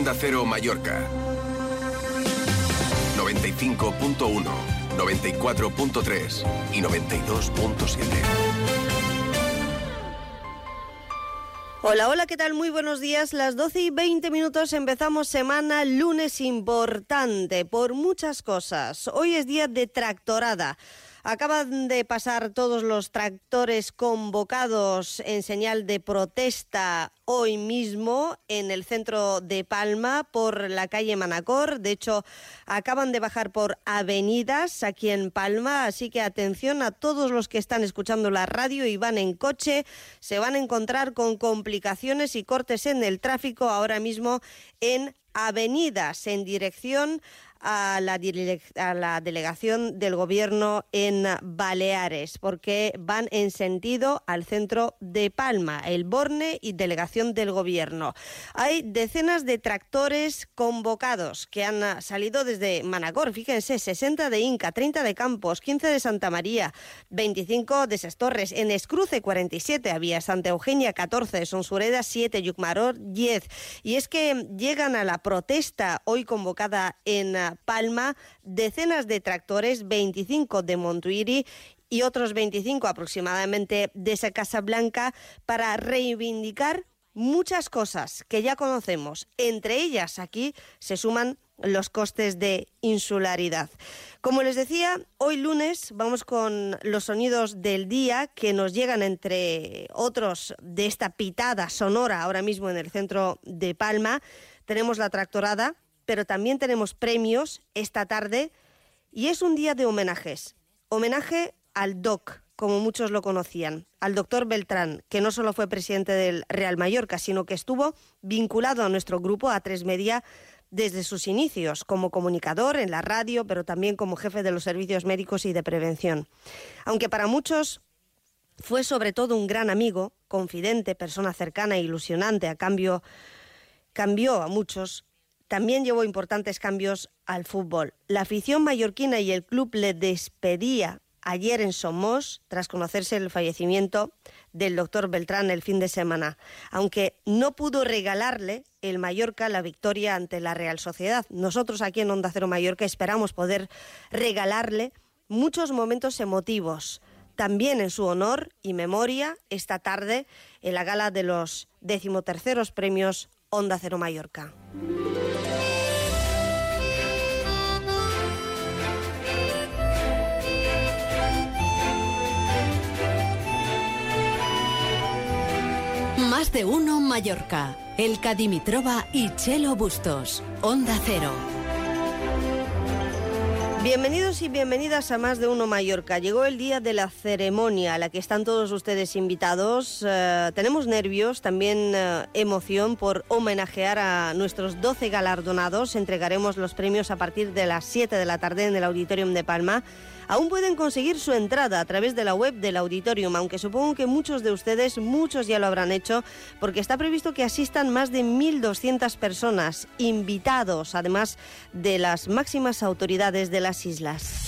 Onda Cero Mallorca. 95.1, 94.3 y 92.7. Hola, hola, ¿qué tal? Muy buenos días. Las 12 y 20 minutos empezamos semana, lunes importante por muchas cosas. Hoy es día de tractorada. Acaban de pasar todos los tractores convocados en señal de protesta hoy mismo en el centro de Palma por la calle Manacor. De hecho, acaban de bajar por avenidas aquí en Palma, así que atención a todos los que están escuchando la radio y van en coche, se van a encontrar con complicaciones y cortes en el tráfico ahora mismo en avenidas en dirección a la, delegación del Gobierno en Baleares, porque van en sentido al centro de Palma, el Borne y delegación del Gobierno. Hay decenas de tractores convocados que han salido desde Manacor, fíjense, 60 de Inca, 30 de Campos, 15 de Santa María, 25 de Sestorres, en Escruce 47 había, Santa Eugenia 14, Sonsureda 7, Yucmaror 10. Y es que llegan a la protesta hoy convocada en Palma, decenas de tractores, 25 de Montuiri y otros 25 aproximadamente de esa Casa Blanca para reivindicar muchas cosas que ya conocemos. Entre ellas aquí se suman los costes de insularidad. Como les decía, hoy lunes vamos con los sonidos del día que nos llegan entre otros de esta pitada sonora ahora mismo en el centro de Palma. Tenemos la tractorada, pero también tenemos premios esta tarde y es un día de homenajes. Homenaje al DOC, como muchos lo conocían, al doctor Beltrán, que no solo fue presidente del Real Mallorca, sino que estuvo vinculado a nuestro grupo A3 Media desde sus inicios, como comunicador en la radio, pero también como jefe de los servicios médicos y de prevención. Aunque para muchos fue sobre todo un gran amigo, confidente, persona cercana e ilusionante, a cambio cambió a muchos también llevó importantes cambios al fútbol. La afición mallorquina y el club le despedía ayer en Somos tras conocerse el fallecimiento del doctor Beltrán el fin de semana, aunque no pudo regalarle el Mallorca la victoria ante la Real Sociedad. Nosotros aquí en Onda Cero Mallorca esperamos poder regalarle muchos momentos emotivos, también en su honor y memoria esta tarde en la gala de los decimoterceros premios Onda Cero Mallorca. De uno Mallorca. El Cadimitrova y Chelo Bustos. Onda Cero. Bienvenidos y bienvenidas a Más de Uno Mallorca. Llegó el día de la ceremonia a la que están todos ustedes invitados. Eh, tenemos nervios, también eh, emoción por homenajear a nuestros 12 galardonados. Entregaremos los premios a partir de las 7 de la tarde en el Auditorium de Palma. Aún pueden conseguir su entrada a través de la web del auditorium, aunque supongo que muchos de ustedes, muchos ya lo habrán hecho, porque está previsto que asistan más de 1.200 personas, invitados, además de las máximas autoridades de las islas.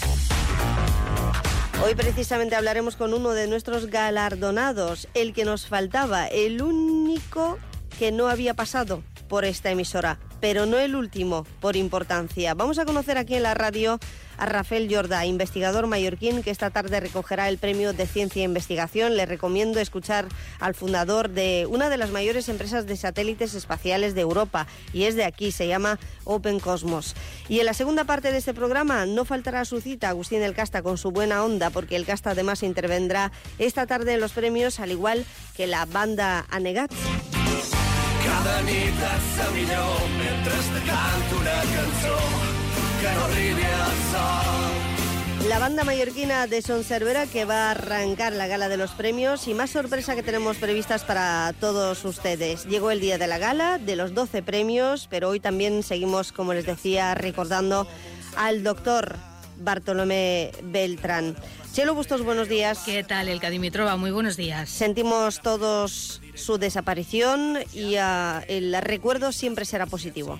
Hoy precisamente hablaremos con uno de nuestros galardonados, el que nos faltaba, el único que no había pasado por esta emisora, pero no el último por importancia. Vamos a conocer aquí en la radio a Rafael Jordá, investigador mallorquín que esta tarde recogerá el premio de ciencia e investigación. Le recomiendo escuchar al fundador de una de las mayores empresas de satélites espaciales de Europa y es de aquí, se llama Open Cosmos. Y en la segunda parte de este programa no faltará su cita Agustín El Casta con su buena onda porque El Casta además intervendrá esta tarde en los premios al igual que la banda Anegat. Cada la banda mallorquina de Son Cervera que va a arrancar la gala de los premios y más sorpresa que tenemos previstas para todos ustedes. Llegó el día de la gala, de los 12 premios, pero hoy también seguimos, como les decía, recordando al doctor Bartolomé Beltrán. Chelo Bustos, buenos días. ¿Qué tal, el Cadimitrova? Muy buenos días. Sentimos todos su desaparición y uh, el recuerdo siempre será positivo.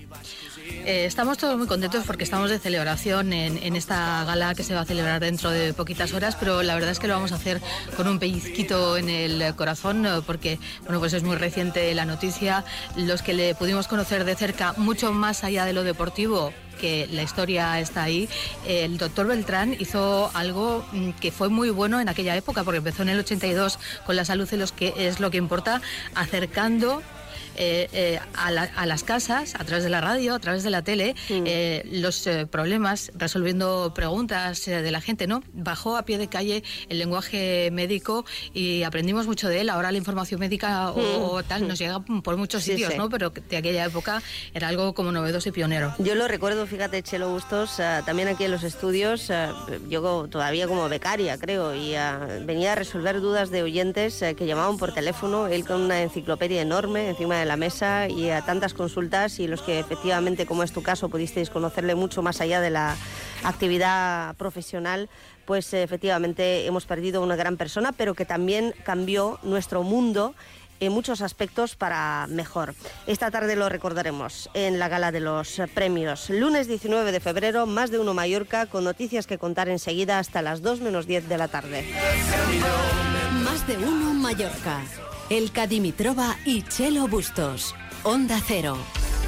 Eh, estamos todos muy contentos porque estamos de celebración en, esta gala que se va a celebrar dentro de poquitas horas, pero la verdad es que lo vamos a hacer con un pellizquito en el corazón eh, porque bueno, pues es muy reciente la noticia. Los que le pudimos conocer de cerca, mucho más allá de lo deportivo, que la historia está ahí, el doctor Beltrán hizo algo mm, que fue muy bueno en aquella época, porque empezó en el 82 con la salud, los que es lo que importa, acercando eh, eh, a, las casas, a través de la radio, a través de la tele, mm. eh, los problemas, resolviendo preguntas de la gente, ¿no? Bajó a pie de calle el lenguaje médico y aprendimos mucho de él. Ahora la información médica o, mm. tal nos llega por muchos sitios, ¿no? Pero de aquella época era algo como novedoso y pionero. Yo lo recuerdo, fíjate, Chelo Bustos, también aquí en los estudios, yo todavía como becaria, creo, y venía a resolver dudas de oyentes que llamaban por teléfono, él con una enciclopedia enorme encima de la mesa y a tantas consultas y los que efectivamente, como es tu caso, pudisteis conocerle mucho más allá de la actividad profesional, pues efectivamente hemos perdido una gran persona, pero que también cambió nuestro mundo en muchos aspectos para mejor. Esta tarde lo recordaremos en la gala de los premios. Lunes 19 de febrero, más de uno Mallorca, con noticias que contar enseguida hasta las 2 menos 10 de la tarde. Más de uno Mallorca. Elka Dimitrova y Chelo Bustos. Onda Cero.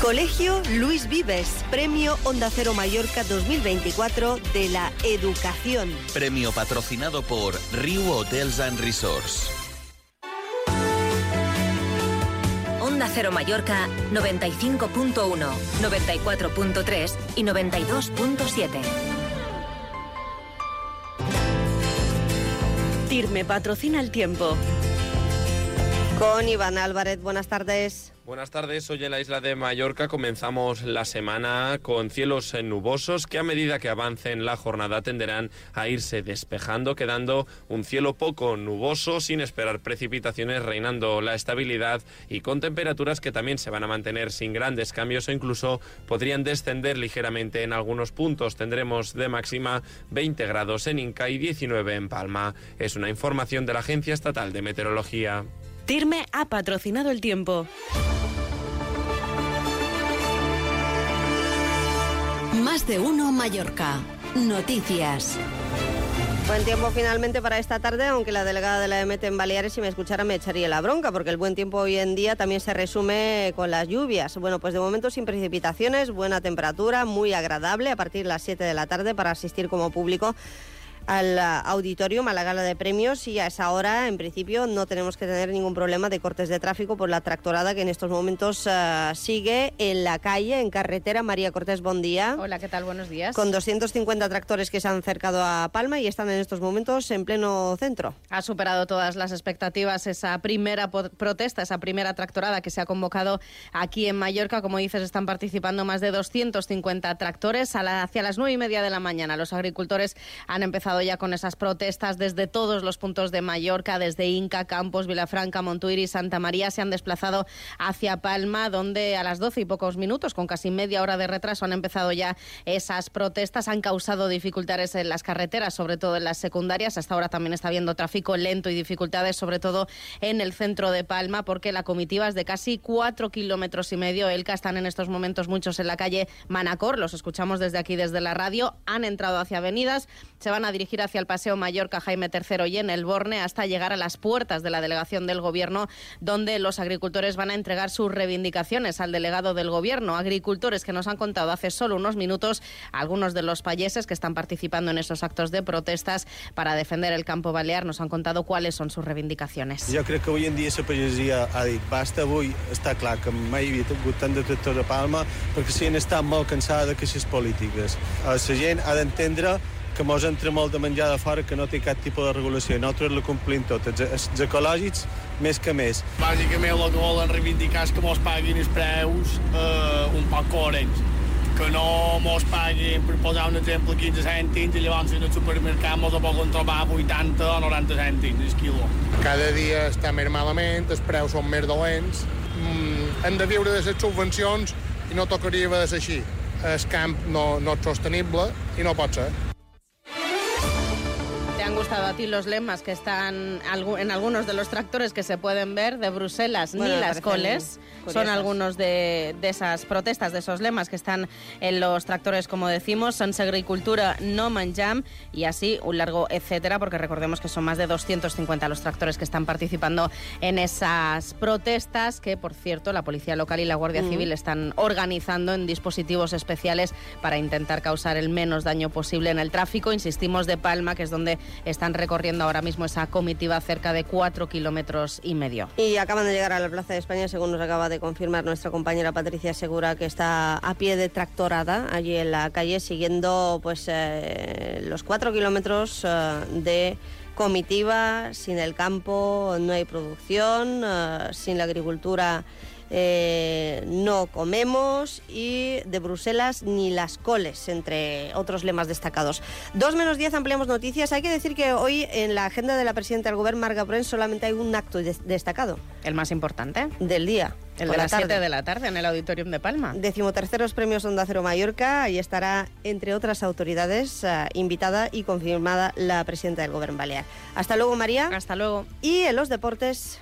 Colegio Luis Vives, Premio Onda Cero Mallorca 2024 de la Educación. Premio patrocinado por Rio Hotels and Resorts. Onda Cero Mallorca 95.1, 94.3 y 92.7. Tirme patrocina el tiempo. Con Iván Álvarez, buenas tardes. Buenas tardes, hoy en la isla de Mallorca comenzamos la semana con cielos nubosos que a medida que avancen la jornada tenderán a irse despejando, quedando un cielo poco nuboso sin esperar precipitaciones, reinando la estabilidad y con temperaturas que también se van a mantener sin grandes cambios o incluso podrían descender ligeramente en algunos puntos. Tendremos de máxima 20 grados en Inca y 19 en Palma. Es una información de la Agencia Estatal de Meteorología. Tirme ha patrocinado el tiempo. Más de uno Mallorca. Noticias. Buen tiempo finalmente para esta tarde, aunque la delegada de la EMET en Baleares, si me escuchara, me echaría la bronca, porque el buen tiempo hoy en día también se resume con las lluvias. Bueno, pues de momento sin precipitaciones, buena temperatura, muy agradable a partir de las 7 de la tarde para asistir como público al auditorio a la gala de premios y a esa hora, en principio, no tenemos que tener ningún problema de cortes de tráfico por la tractorada que en estos momentos eh, sigue en la calle, en carretera. María Cortés, buen día. Hola, ¿qué tal? Buenos días. Con 250 tractores que se han acercado a Palma y están en estos momentos en pleno centro. Ha superado todas las expectativas esa primera protesta, esa primera tractorada que se ha convocado aquí en Mallorca. Como dices, están participando más de 250 tractores. hacia las nueve y media de la mañana los agricultores han empezado empezado ya con esas protestas desde todos los puntos de Mallorca, desde Inca, Campos, Vilafranca, Montuir y Santa María. Se han desplazado hacia Palma, donde a las 12 y pocos minutos, con casi media hora de retraso, han empezado ya esas protestas. Han causado dificultades en las carreteras, sobre todo en las secundarias. Hasta ahora también está habiendo tráfico lento y dificultades, sobre todo en el centro de Palma, porque la comitiva es de casi cuatro kilómetros y medio. Elca están en estos momentos muchos en la calle Manacor. Los escuchamos desde aquí, desde la radio. Han entrado hacia avenidas, se van a dirigir hacia el Paseo Mallorca Jaime III y en el Borne hasta llegar a las puertas de la delegación del Gobierno, donde los agricultores van a entregar sus reivindicaciones al delegado del Gobierno. Agricultores que nos han contado hace solo unos minutos algunos de los payeses que están participando en esos actos de protestas para defender el campo balear. Nos han contado cuáles son sus reivindicaciones. Jo crec que avui en dia la pagesia ha basta avui, està clar que mai havia hagut tant de tractors a Palma perquè s'hi han estat molt cansada de queixes polítiques. La gent ha d'entendre que mos entra molt de menjar de fora que no té cap tipus de regulació. Nosaltres la complim tot, els, els ecològics més que més. Bàsicament el que volen reivindicar és que mos paguin els preus eh, un poc coherents que no mos paguin, per posar un exemple, 15 cèntims i llavors en el supermercat mos ho poden trobar 80 o 90 cèntims el quilo. Cada dia està més malament, els preus són més dolents, mm, hem de viure de les subvencions i no tocaria de ser així. El camp no, no és sostenible i no pot ser. ¿Te han gustado a ti los lemas que están en algunos de los tractores que se pueden ver de Bruselas Bueno, ni las coles? Son algunos de, de esas protestas, de esos lemas que están en los tractores, como decimos, sense agricultura no menjam y así un largo etcétera, porque recordemos que son más de 250 los tractores que están participando en esas protestas que, por cierto, la Policía Local y la Guardia Mm. Civil están organizando en dispositivos especiales para intentar causar el menos daño posible en el tráfico. Insistimos de Palma, que es donde están recorriendo ahora mismo esa comitiva cerca de cuatro kilómetros y medio. Y acaban de llegar a la Plaza de España, según nos acaba de confirmar nuestra compañera Patricia Segura, que está a pie de tractorada allí en la calle, siguiendo pues eh, los cuatro kilómetros eh, de comitiva. Sin el campo no hay producción, eh, sin la agricultura eh, no comemos y de Bruselas ni las coles, entre otros lemas destacados. Dos menos diez ampliamos noticias. Hay que decir que hoy en la agenda de la presidenta del gobierno, Marga Pren, solamente hay un acto des- destacado. El más importante. Del día. El de la las 7 tarde. de la tarde en el Auditorium de Palma. Decimoterceros premios Onda Cero Mallorca. Ahí estará, entre otras autoridades, eh, invitada y confirmada la presidenta del Gobierno Balear. Hasta luego, María. Hasta luego. Y en los deportes.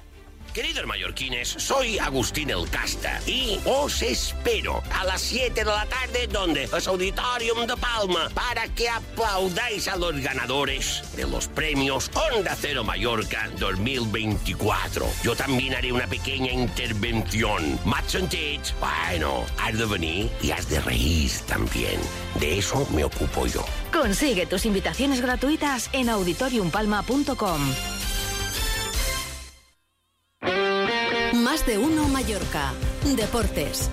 Queridos mallorquines, soy Agustín El Casta y os espero a las 7 de la tarde donde es Auditorium de Palma para que aplaudáis a los ganadores de los premios Onda Cero Mallorca 2024. Yo también haré una pequeña intervención. Más sentit, bueno, has de venir y has de reír también. De eso me ocupo yo. Consigue tus invitaciones gratuitas en auditoriumpalma.com. de uno Mallorca. Deportes.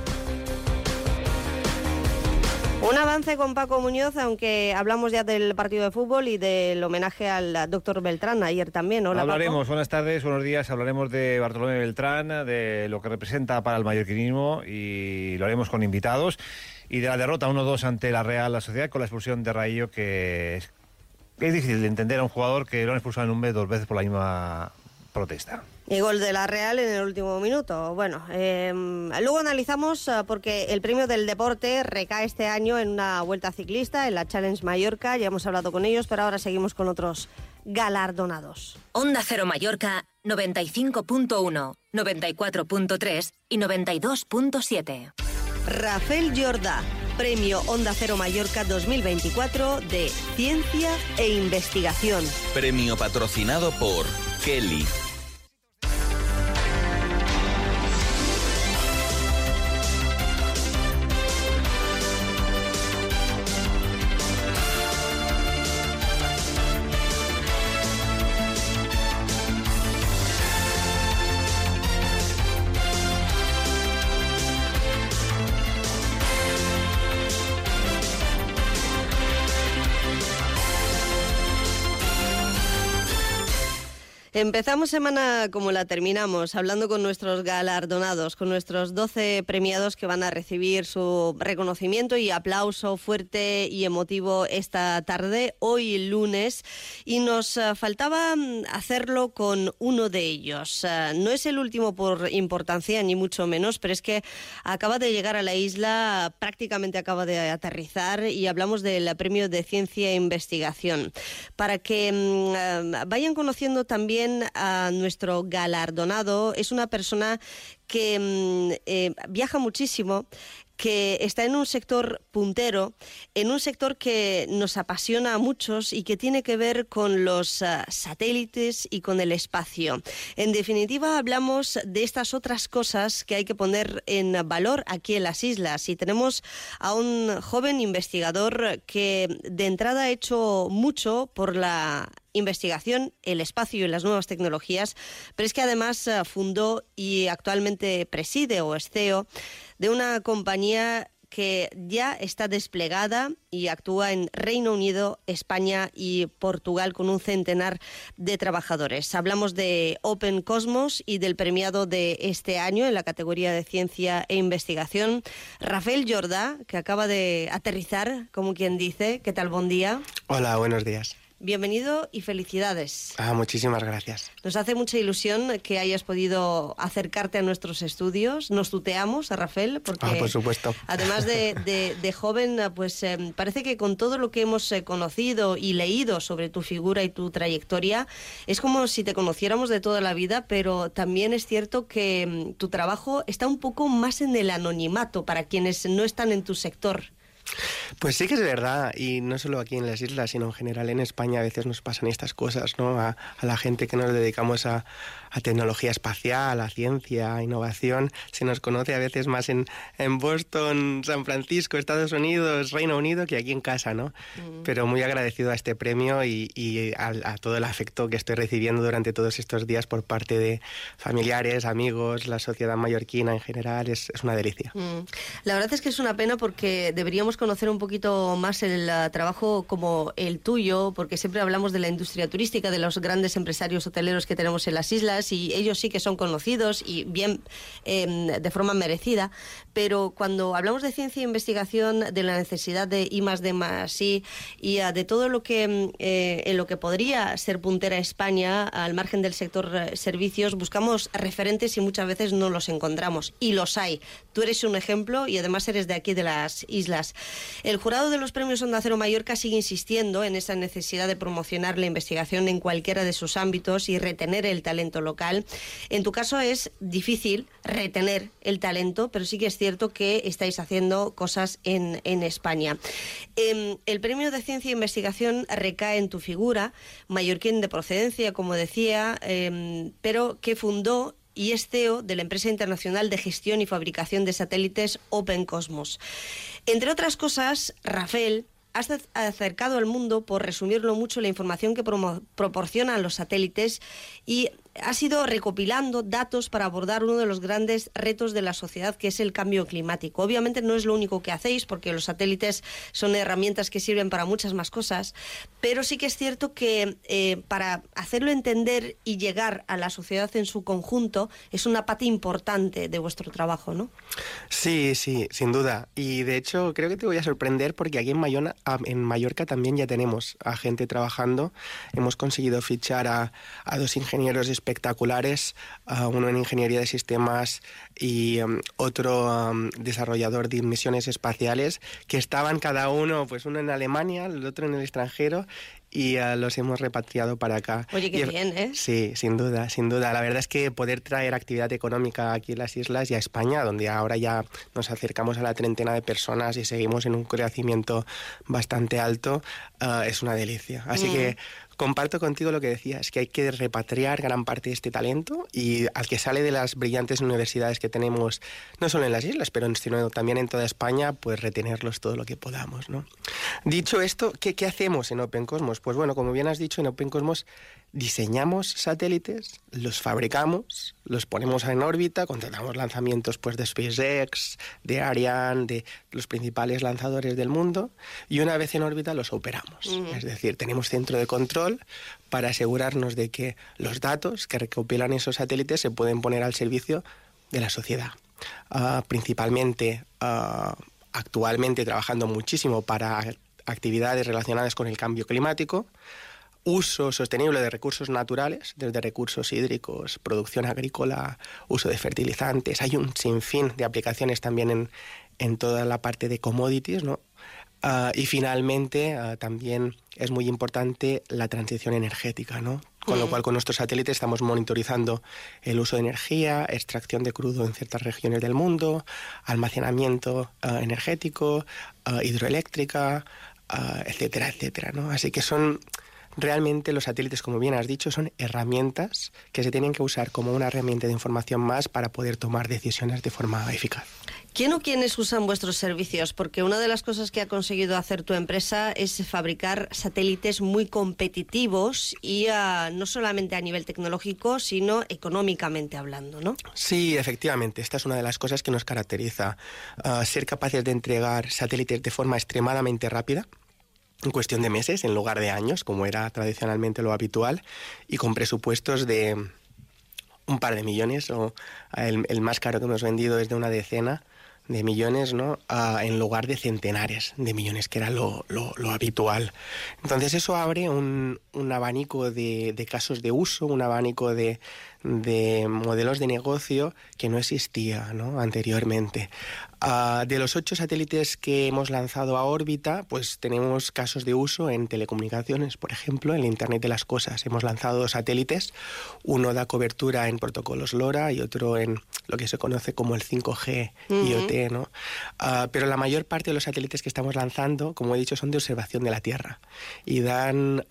Un avance con Paco Muñoz, aunque hablamos ya del partido de fútbol y del homenaje al doctor Beltrán ayer también. Hola, Paco. Hablaremos, buenas tardes, buenos días, hablaremos de Bartolomé Beltrán, de lo que representa para el mallorquinismo y lo haremos con invitados y de la derrota 1-2 ante la Real Sociedad con la expulsión de Raillo que es, que es difícil de entender a un jugador que lo han expulsado en un mes dos veces por la misma protesta. Y gol de la Real en el último minuto. Bueno, eh, luego analizamos eh, porque el premio del deporte recae este año en una vuelta ciclista, en la Challenge Mallorca. Ya hemos hablado con ellos, pero ahora seguimos con otros galardonados. Onda Cero Mallorca 95.1, 94.3 y 92.7. Rafael Jordá, premio Onda Cero Mallorca 2024 de Ciencia e Investigación. Premio patrocinado por Kelly. Empezamos semana como la terminamos, hablando con nuestros galardonados, con nuestros 12 premiados que van a recibir su reconocimiento y aplauso fuerte y emotivo esta tarde, hoy lunes, y nos uh, faltaba mm, hacerlo con uno de ellos. Uh, no es el último por importancia, ni mucho menos, pero es que acaba de llegar a la isla, prácticamente acaba de aterrizar, y hablamos del premio de ciencia e investigación. Para que mm, uh, vayan conociendo también a nuestro galardonado. Es una persona que mm, eh, viaja muchísimo, que está en un sector puntero, en un sector que nos apasiona a muchos y que tiene que ver con los uh, satélites y con el espacio. En definitiva, hablamos de estas otras cosas que hay que poner en valor aquí en las islas y tenemos a un joven investigador que de entrada ha hecho mucho por la investigación, el espacio y las nuevas tecnologías, pero es que además uh, fundó y actualmente preside o es CEO de una compañía que ya está desplegada y actúa en Reino Unido, España y Portugal con un centenar de trabajadores. Hablamos de Open Cosmos y del premiado de este año en la categoría de ciencia e investigación, Rafael Jordá, que acaba de aterrizar, como quien dice. ¿Qué tal? Buen día. Hola, buenos días. Bienvenido y felicidades. Ah, muchísimas gracias. Nos hace mucha ilusión que hayas podido acercarte a nuestros estudios. Nos tuteamos a Rafael porque, ah, por supuesto. además de, de, de joven, pues eh, parece que con todo lo que hemos eh, conocido y leído sobre tu figura y tu trayectoria, es como si te conociéramos de toda la vida, pero también es cierto que mm, tu trabajo está un poco más en el anonimato para quienes no están en tu sector. Pues sí que es verdad, y no solo aquí en las islas, sino en general en España a veces nos pasan estas cosas, ¿no? A, a la gente que nos dedicamos a, a, tecnología espacial, a ciencia, a innovación, se nos conoce a veces más en, en Boston, San Francisco, Estados Unidos, Reino Unido, que aquí en casa, ¿no? Mm. Pero muy agradecido a este premio y, y a, a, todo el afecto que estoy recibiendo durante todos estos días por parte de familiares, amigos, la sociedad mallorquina en general, es, es una delicia. Mm. La verdad es que es una pena porque deberíamos conocer un poquito más el uh, trabajo como el tuyo, porque siempre hablamos de la industria turística, de los grandes empresarios hoteleros que tenemos en las islas y ellos sí que son conocidos y bien eh, de forma merecida, pero cuando hablamos de ciencia e investigación, de la necesidad de I más D más I y uh, de todo lo que eh, en lo que podría ser puntera España al margen del sector uh, servicios, buscamos referentes y muchas veces no los encontramos y los hay. Tú eres un ejemplo y además eres de aquí de las islas. El jurado de los premios Onda Cero Mallorca sigue insistiendo en esa necesidad de promocionar la investigación en cualquiera de sus ámbitos y retener el talento local. En tu caso es difícil retener el talento, pero sí que es cierto que estáis haciendo cosas en, España. Eh, el premio de ciencia e investigación recae en tu figura, mallorquín de procedencia, como decía, eh, pero que fundó y es CEO de la empresa internacional de gestión y fabricación de satélites Open Cosmos. Entre otras cosas, Rafael has acercado al mundo, por resumirlo mucho, la información que proporcionan los satélites y has ido recopilando datos para abordar uno de los grandes retos de la sociedad, que es el cambio climático. Obviamente no es lo único que hacéis, porque los satélites son herramientas que sirven para muchas más cosas, pero sí que es cierto que eh, para hacerlo entender y llegar a la sociedad en su conjunto es una parte importante de vuestro trabajo, ¿no? Sí, sí, sin duda. Y de hecho creo que te voy a sorprender porque aquí en, Mayona, en Mallorca también ya tenemos a gente trabajando. Hemos conseguido fichar a, a dos ingenieros espectaculares, uh, uno en ingeniería de sistemas y um, otro um, desarrollador de misiones espaciales, que estaban cada uno, pues uno en Alemania, el otro en el extranjero, y uh, los hemos repatriado para acá. Oye, qué y, bien, ¿eh? Sí, sin duda, sin duda. La verdad es que poder traer actividad económica aquí en las islas y a España, donde ahora ya nos acercamos a la treintena de personas y seguimos en un crecimiento bastante alto, uh, es una delicia. Así mm. que comparto contigo lo que decías, que hay que repatriar gran parte de este talento y al que sale de las brillantes universidades que tenemos, no solo en las islas, pero sino también en toda España, pues retenerlos todo lo que podamos. ¿no? Dicho esto, ¿qué, ¿qué hacemos en Open Cosmos? Pues bueno, como bien has dicho, en Open Cosmos diseñamos satélites, los fabricamos, los ponemos en órbita, contratamos lanzamientos pues, de SpaceX, de Ariane, de los principales lanzadores del mundo, y una vez en órbita los operamos. Es decir, tenemos centro de control para asegurarnos de que los datos que recopilan esos satélites se pueden poner al servicio de la sociedad. Ah, principalmente, ah, actualmente trabajando muchísimo para actividades relacionadas con el cambio climático, uso sostenible de recursos naturales, desde recursos hídricos, producción agrícola, uso de fertilizantes. Hay un sinfín de aplicaciones también en, en toda la parte de commodities, ¿no? Ah, y finalmente ah, también es muy importante la transición energética, ¿no? Con lo cual con nuestros satélites estamos monitorizando el uso de energía, extracción de crudo en ciertas regiones del mundo, almacenamiento ah, energético, hidroeléctrica, etcétera, etcétera, ¿no? Así que son realmente los satélites, como bien has dicho, son herramientas que se tienen que usar como una herramienta de información más para poder tomar decisiones de forma eficaz. ¿Quién o quiénes usan vuestros servicios? Porque una de las cosas que ha conseguido hacer tu empresa es fabricar satélites muy competitivos y ah, no solamente a nivel tecnológico, sino económicamente hablando, ¿no? Sí, efectivamente. Esta es una de las cosas que nos caracteriza. Ah, ser capaces de entregar satélites de forma extremadamente rápida en cuestión de meses en lugar de años, como era tradicionalmente lo habitual, y con presupuestos de un par de millones, o el, más caro que hemos vendido es de una decena de millones, ¿no? en lugar de centenares de millones, que era lo, lo, habitual. Entonces eso abre un, un abanico de, de, casos de uso, un abanico de, de modelos de negocio que no existía ¿no? anteriormente. Ah, de los ocho satélites que hemos lanzado a órbita, pues tenemos casos de uso en telecomunicaciones, por ejemplo, en el Internet de las Cosas. Hemos lanzado dos satélites, uno da cobertura en protocolos LoRa y otro en lo que se conoce como el 5G IoT, ¿no? Ah, pero la mayor parte de los satélites que estamos lanzando, como he dicho, son de observación de la Tierra y dan,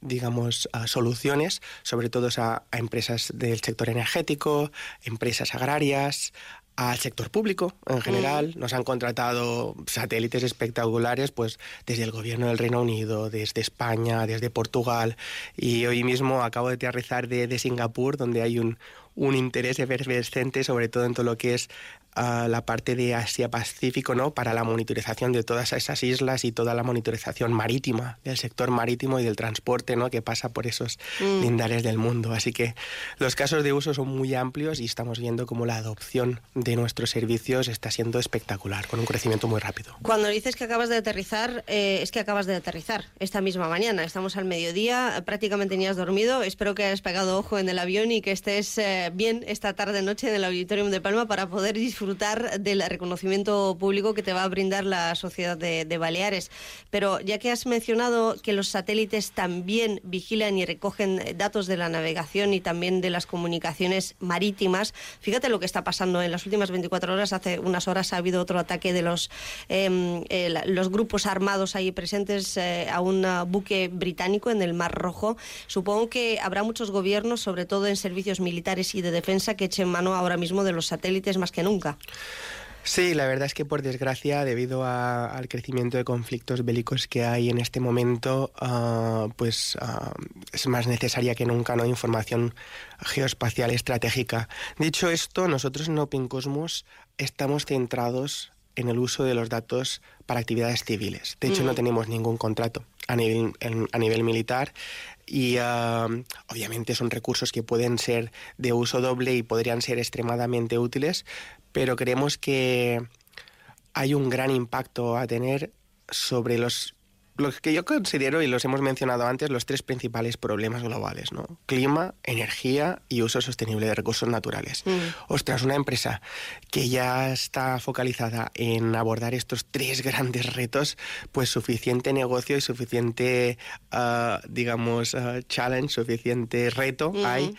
digamos, soluciones, sobre todo a, a empresas del sector energético, empresas agrarias, al sector público en general. Nos han contratado satélites espectaculares, pues desde el gobierno del Reino Unido, desde España, desde Portugal. Y hoy mismo acabo de aterrizar de, de Singapur, donde hay un, un interés efervescente, sobre todo en todo lo que es la parte de Asia-Pacífico, ¿no? Para la monitorización de todas esas islas y toda la monitorización marítima, del sector marítimo y del transporte, ¿no? Que pasa por esos mm. lindares del mundo. Así que los casos de uso son muy amplios y estamos viendo cómo la adopción de nuestros servicios está siendo espectacular, con un crecimiento muy rápido. Cuando dices que acabas de aterrizar, eh, es que acabas de aterrizar esta misma mañana. Estamos al mediodía, prácticamente ni has dormido. Espero que hayas pegado ojo en el avión y que estés eh, bien esta tarde-noche en el Auditorium de Palma para poder disfrutar disfrutar del reconocimiento público que te va a brindar la sociedad de, Baleares. Pero ya que has mencionado que los satélites también vigilan y recogen datos de la navegación y también de las comunicaciones marítimas, fíjate lo que está pasando en las últimas 24 horas. Hace unas horas ha habido otro ataque de los, em, los grupos armados ahí presentes eh, a un buque británico en el Mar Rojo. Supongo que habrá muchos gobiernos, sobre todo en servicios militares y de defensa, que echen mano ahora mismo de los satélites más que nunca. Sí, la verdad es que por desgracia, debido al crecimiento de conflictos bélicos que hay en este momento, ah, pues ah, es más necesaria que nunca ¿no? información geoespacial estratégica. Dicho esto, nosotros en Open Cosmos estamos centrados en el uso de los datos para actividades civiles. De hecho, no tenemos ningún contrato a nivel, a nivel militar y obviamente son recursos que pueden ser de uso doble y podrían ser extremadamente útiles, pero creemos que hay un gran impacto a tener sobre los lo que yo considero, y los hemos mencionado antes, los tres principales problemas globales, ¿no? Clima, energía y uso sostenible de recursos naturales. Mm. Ostras, una empresa que ya está focalizada en abordar estos tres grandes retos, pues suficiente negocio y suficiente, ah, digamos, ah, challenge, suficiente reto hay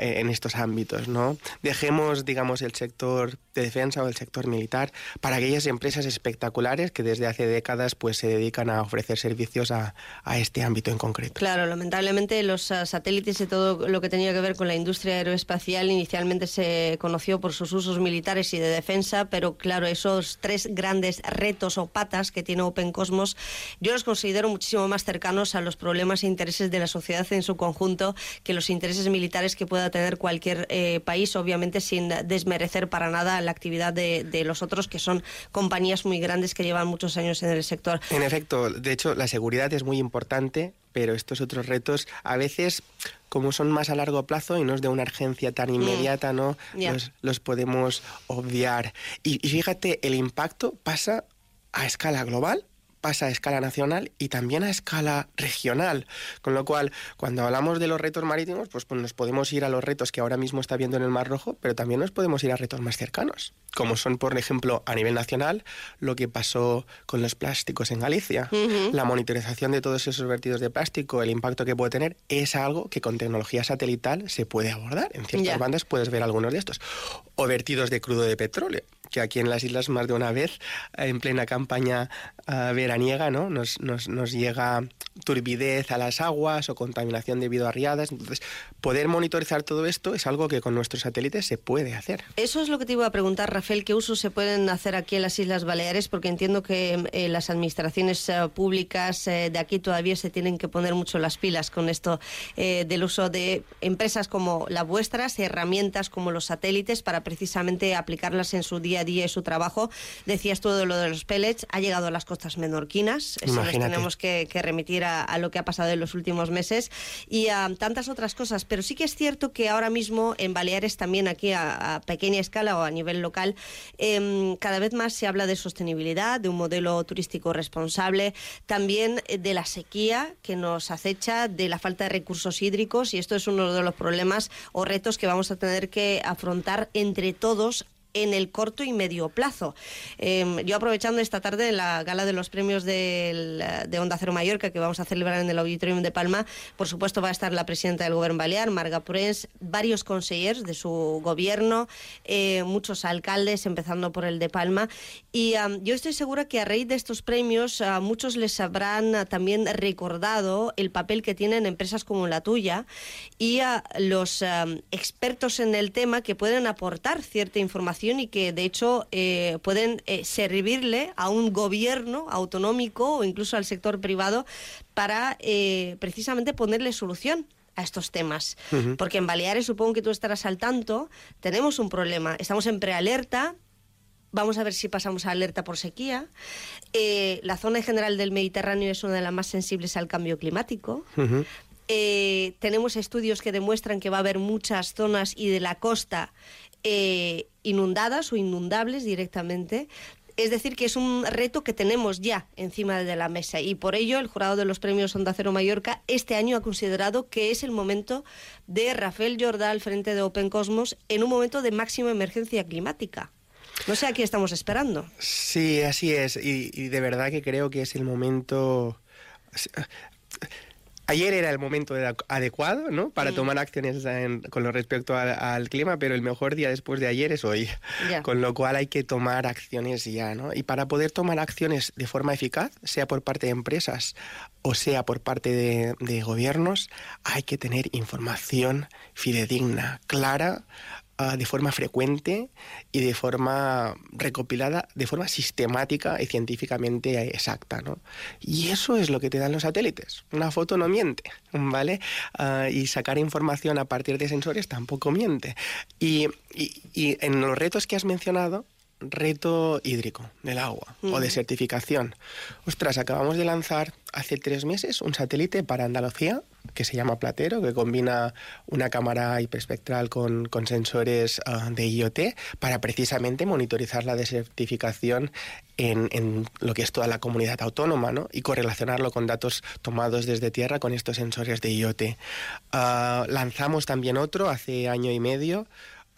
en estos ámbitos, ¿no? Dejemos, digamos, el sector de defensa o del sector militar, para aquellas empresas espectaculares que desde hace décadas pues se dedican a ofrecer servicios a, a este ámbito en concreto. Claro, lamentablemente los uh, satélites y todo lo que tenía que ver con la industria aeroespacial inicialmente se conoció por sus usos militares y de defensa, pero claro, esos tres grandes retos o patas que tiene Open Cosmos, yo los considero muchísimo más cercanos a los problemas e intereses de la sociedad en su conjunto que los intereses militares que pueda tener cualquier eh, país, obviamente sin desmerecer para nada la actividad de, de, los otros, que son compañías muy grandes que llevan muchos años en el sector. En efecto, de hecho, la seguridad es muy importante, pero estos otros retos a veces como son más a largo plazo y no es de una urgencia tan inmediata, mm. ¿no? Yeah. Los, los, podemos obviar. Y, y fíjate, el impacto pasa a escala global pasa a escala nacional y también a escala regional. Con lo cual, cuando hablamos de los retos marítimos, pues, pues, nos podemos ir a los retos que ahora mismo está viendo en el Mar Rojo, pero también nos podemos ir a retos más cercanos, como son, por ejemplo, a nivel nacional, lo que pasó con los plásticos en Galicia. Uh -huh. La monitorización de todos esos vertidos de plástico, el impacto que puede tener, es algo que con tecnología satelital se puede abordar. En ciertas yeah. bandas puedes ver algunos de estos. O vertidos de crudo de petróleo que aquí en las islas más de una vez, en plena campaña uh, veraniega, ¿no? Nos, nos, nos, llega turbidez a las aguas o contaminación debido a riadas. Entonces, poder monitorizar todo esto es algo que con nuestros satélites se puede hacer. Eso es lo que te iba a preguntar, Rafael, ¿qué usos se pueden hacer aquí en las Islas Baleares? Porque entiendo que eh, las administraciones eh, públicas eh, de aquí todavía se tienen que poner mucho las pilas con esto eh, del uso de empresas como las vuestras, herramientas como los satélites para precisamente aplicarlas en su día a día y su trabajo. Decías todo lo de los pellets, ha llegado a las costas menorquinas, eso nos tenemos que, que remitir a, a, lo que ha pasado en los últimos meses y a tantas otras cosas, pero sí que es cierto que ahora mismo en Baleares también aquí a, a pequeña escala o a nivel local eh, cada vez más se habla de sostenibilidad, de un modelo turístico responsable, también de la sequía que nos acecha, de la falta de recursos hídricos y esto es uno de los problemas o retos que vamos a tener que afrontar entre todos en el corto y medio plazo. Eh, yo aprovechando esta tarde la gala de los premios del, de Onda Cero Mallorca que vamos a celebrar en el Auditorium de Palma, por supuesto va a estar la presidenta del Gobierno Balear, Marga Purens, varios consejeros de su gobierno, eh, muchos alcaldes, empezando por el de Palma, y um, yo estoy segura que a raíz de estos premios a muchos les habrán uh, también recordado el papel que tienen empresas como la tuya y a los expertos en el tema que pueden aportar cierta información y que de hecho eh, pueden eh, servirle a un gobierno autonómico o incluso al sector privado para eh, precisamente ponerle solución a estos temas. Uh -huh. Porque en Baleares, supongo que tú estarás al tanto, tenemos un problema. Estamos en prealerta, Vamos a ver si pasamos a alerta por sequía. Eh, la zona en general del Mediterráneo es una de las más sensibles al cambio climático. Uh -huh. eh, tenemos estudios que demuestran que va a haber muchas zonas y de la costa eh, inundadas o inundables directamente. Es decir, que es un reto que tenemos ya encima de la mesa y por ello el jurado de los premios Onda Cero Mallorca este año ha considerado que es el momento de Rafael Jordá al frente de Open Cosmos en un momento de máxima emergencia climática. No sé a qué estamos esperando. Sí, así es. Y, y de verdad que creo que es el momento ayer era el momento adecuado ¿no? para mm. tomar acciones en, con lo respecto al, al, clima, pero el mejor día después de ayer es hoy. Yeah. Con lo cual hay que tomar acciones ya. ¿no? Y para poder tomar acciones de forma eficaz, sea por parte de empresas o sea por parte de, de gobiernos, hay que tener información fidedigna, clara, uh, de forma frecuente y de forma recopilada, de forma sistemática y científicamente exacta. ¿no? Y eso es lo que te dan los satélites. Una foto no miente, ¿vale? Uh, y sacar información a partir de sensores tampoco miente. Y, y, y en los retos que has mencionado, reto hídrico del agua o de certificación. Ostras, acabamos de lanzar hace tres meses un satélite para Andalucía que se llama Platero, que combina una cámara hiperespectral con, con sensores uh, de IoT para precisamente monitorizar la desertificación en, en, lo que es toda la comunidad autónoma ¿no? y correlacionarlo con datos tomados desde tierra con estos sensores de IoT. Uh, lanzamos también otro hace año y medio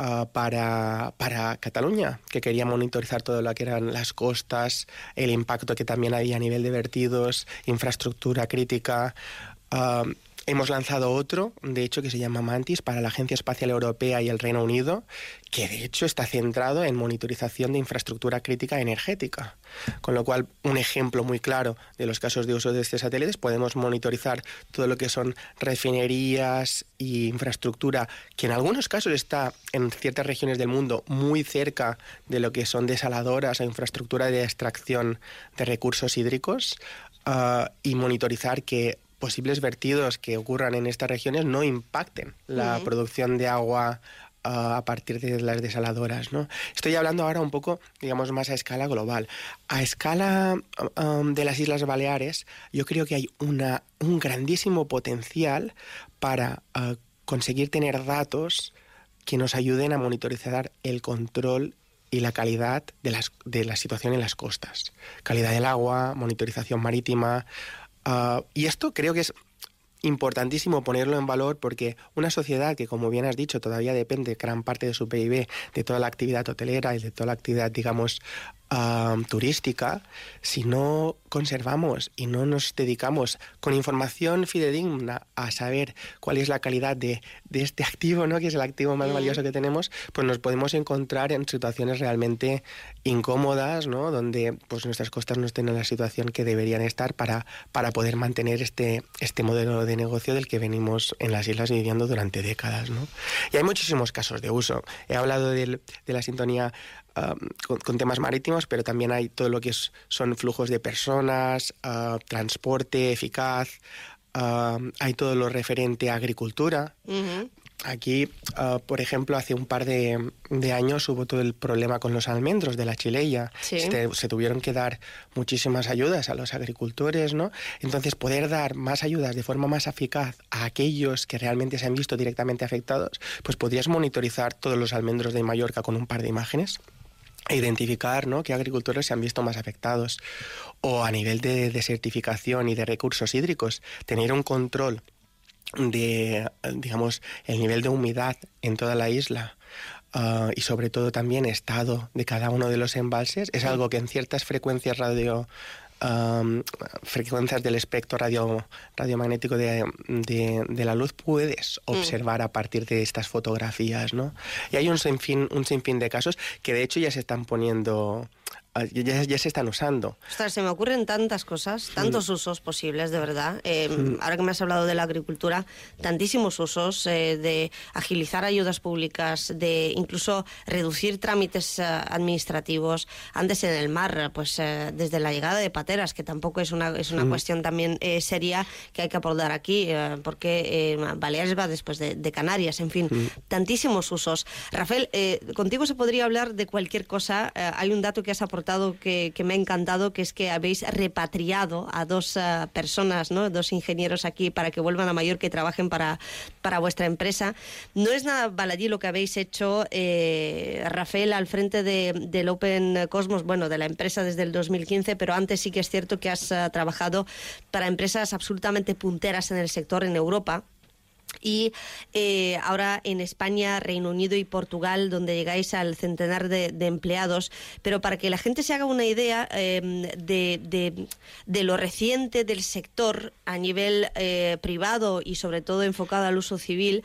uh, para, para Cataluña, que quería monitorizar todo lo que eran las costas, el impacto que también había a nivel de vertidos, infraestructura crítica. Uh, hemos lanzado otro, de hecho, que se llama Mantis para la Agencia Espacial Europea y el Reino Unido, que de hecho está centrado en monitorización de infraestructura crítica energética. Con lo cual, un ejemplo muy claro de los casos de uso de este satélite, podemos monitorizar todo lo que son refinerías y infraestructura, que en algunos casos está en ciertas regiones del mundo muy cerca de lo que son desaladoras o infraestructura de extracción de recursos hídricos, ah, y monitorizar que posibles vertidos que ocurran en estas regiones no impacten la producción de agua ah, a partir de las desaladoras. ¿no? Estoy hablando ahora un poco, digamos, más a escala global. A escala um, de las Islas Baleares, yo creo que hay una, un grandísimo potencial para ah, conseguir tener datos que nos ayuden a monitorizar el control y la calidad de, las, de la situación en las costas. Calidad del agua, monitorización marítima, Ah, y esto creo que es importantísimo ponerlo en valor porque una sociedad que, como bien has dicho, todavía depende gran parte de su PIB de toda la actividad hotelera y de toda la actividad, digamos, turística, si no conservamos y no nos dedicamos con información fidedigna a saber cuál es la calidad de, de este activo, ¿no? que es el activo más valioso que tenemos, pues nos podemos encontrar en situaciones realmente incómodas, ¿no? donde pues nuestras costas no estén en la situación que deberían estar para, para poder mantener este, este modelo de negocio del que venimos en las islas viviendo durante décadas. ¿no? Y hay muchísimos casos de uso. He hablado de la sintonía con, temas marítimos, pero también hay todo lo que son flujos de personas, ah, transporte eficaz, hay todo lo referente a agricultura. Aquí, ah, por ejemplo, hace un par de, años hubo todo el problema con los almendros de la chileya. Se, tuvieron que dar muchísimas ayudas a los agricultores, ¿no? Entonces, poder dar más ayudas de forma más eficaz a aquellos que realmente se han visto directamente afectados, pues podrías monitorizar todos los almendros de Mallorca con un par de imágenes identificar ¿no? qué agricultores se han visto más afectados. O a nivel de desertificación y de recursos hídricos, tener un control de, digamos, el nivel de humedad en toda la isla. Ah, y sobre todo también estado de cada uno de los embalses es algo que en ciertas frecuencias radio frecuencias del espectro radio, radiomagnético de, de, la luz puedes mm. observar a partir de estas fotografías, ¿no? Y hay un sinfín, un sinfín de casos que de hecho ya se están poniendo Ah, ya, se están usando. Ostras, se me ocurren tantas cosas, tantos usos posibles, de verdad. Em, ahora que me has hablado de la agricultura, tantísimos usos eh, de agilizar ayudas públicas, de incluso reducir trámites eh, administrativos. Antes en el mar, pues eh, desde la llegada de pateras, que tampoco es una, es una cuestión también seria que hay que abordar aquí, porque Baleares va después de, de Canarias, en fin, tantísimos usos. Rafael, contigo se podría hablar de cualquier cosa. hay un dato que has aportado que, me ha encantado, que es que habéis repatriado a dos eh, personas, ¿no? dos ingenieros aquí para que vuelvan a Mallorca y trabajen para, para vuestra empresa. No es nada baladí lo que habéis hecho, eh, Rafael, al frente de, del Open Cosmos, bueno, de la empresa desde el 2015, pero antes sí que es cierto que has eh, trabajado para empresas absolutamente punteras en el sector en Europa y eh, ahora en España, Reino Unido y Portugal, donde llegáis al centenar de, empleados. Pero para que la gente se haga una idea em, de, lo reciente del sector a nivel eh, privado y sobre todo enfocado al uso civil,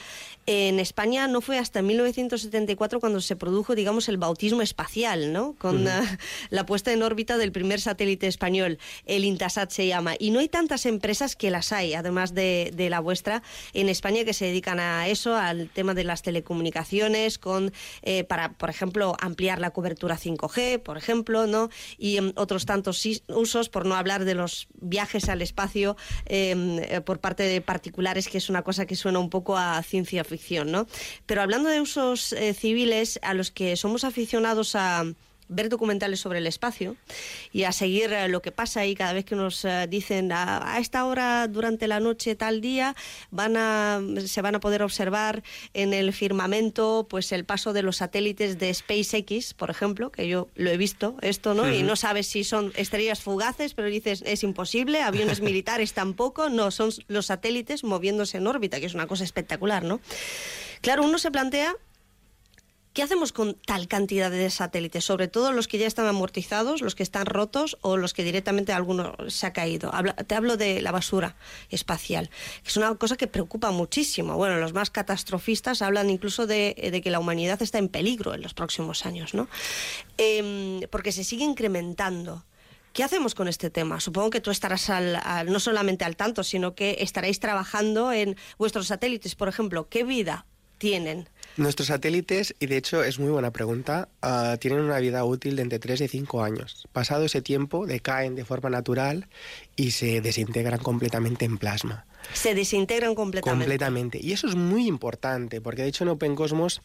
en España no fue hasta 1974 cuando se produjo, digamos, el bautismo espacial, ¿no? Con la, puesta en órbita del primer satélite español, el Intasat se llama. Y no hay tantas empresas que las hay, además de, la vuestra, en España que se dedican a eso, al tema de las telecomunicaciones, con eh, para, por ejemplo, ampliar la cobertura 5G, por ejemplo, ¿no? Y em, otros tantos usos, por no hablar de los viajes al espacio em, eh, por parte de particulares, que es una cosa que suena un poco a ciencia ficción ¿no? Pero hablando de usos eh, civiles a los que somos aficionados a ver documentales sobre el espacio y a seguir eh, lo que pasa ahí cada vez que nos eh, dicen a, esta hora durante la noche tal día van a se van a poder observar en el firmamento pues el paso de los satélites de SpaceX por ejemplo que yo lo he visto esto no y no sabes si son estrellas fugaces pero dices es imposible aviones militares tampoco no son los satélites moviéndose en órbita que es una cosa espectacular no claro uno se plantea ¿Qué hacemos con tal cantidad de satélites? Sobre todo los que ya están amortizados, los que están rotos o los que directamente alguno se ha caído. te hablo de la basura espacial, que es una cosa que preocupa muchísimo. Bueno, los más catastrofistas hablan incluso de, que la humanidad está en peligro en los próximos años, ¿no? Em, porque se sigue incrementando. ¿Qué hacemos con este tema? Supongo que tú estarás no solamente al tanto, sino que estaréis trabajando en vuestros satélites, por ejemplo. ¿Qué vida tienen? Nuestros satélites, y de hecho es muy buena pregunta, ah, tienen una vida útil de entre 3 y 5 años. Pasado ese tiempo, decaen de forma natural y se desintegran completamente en plasma. Se desintegran completamente. Completamente. Y eso es muy importante, porque de hecho en Open Cosmos,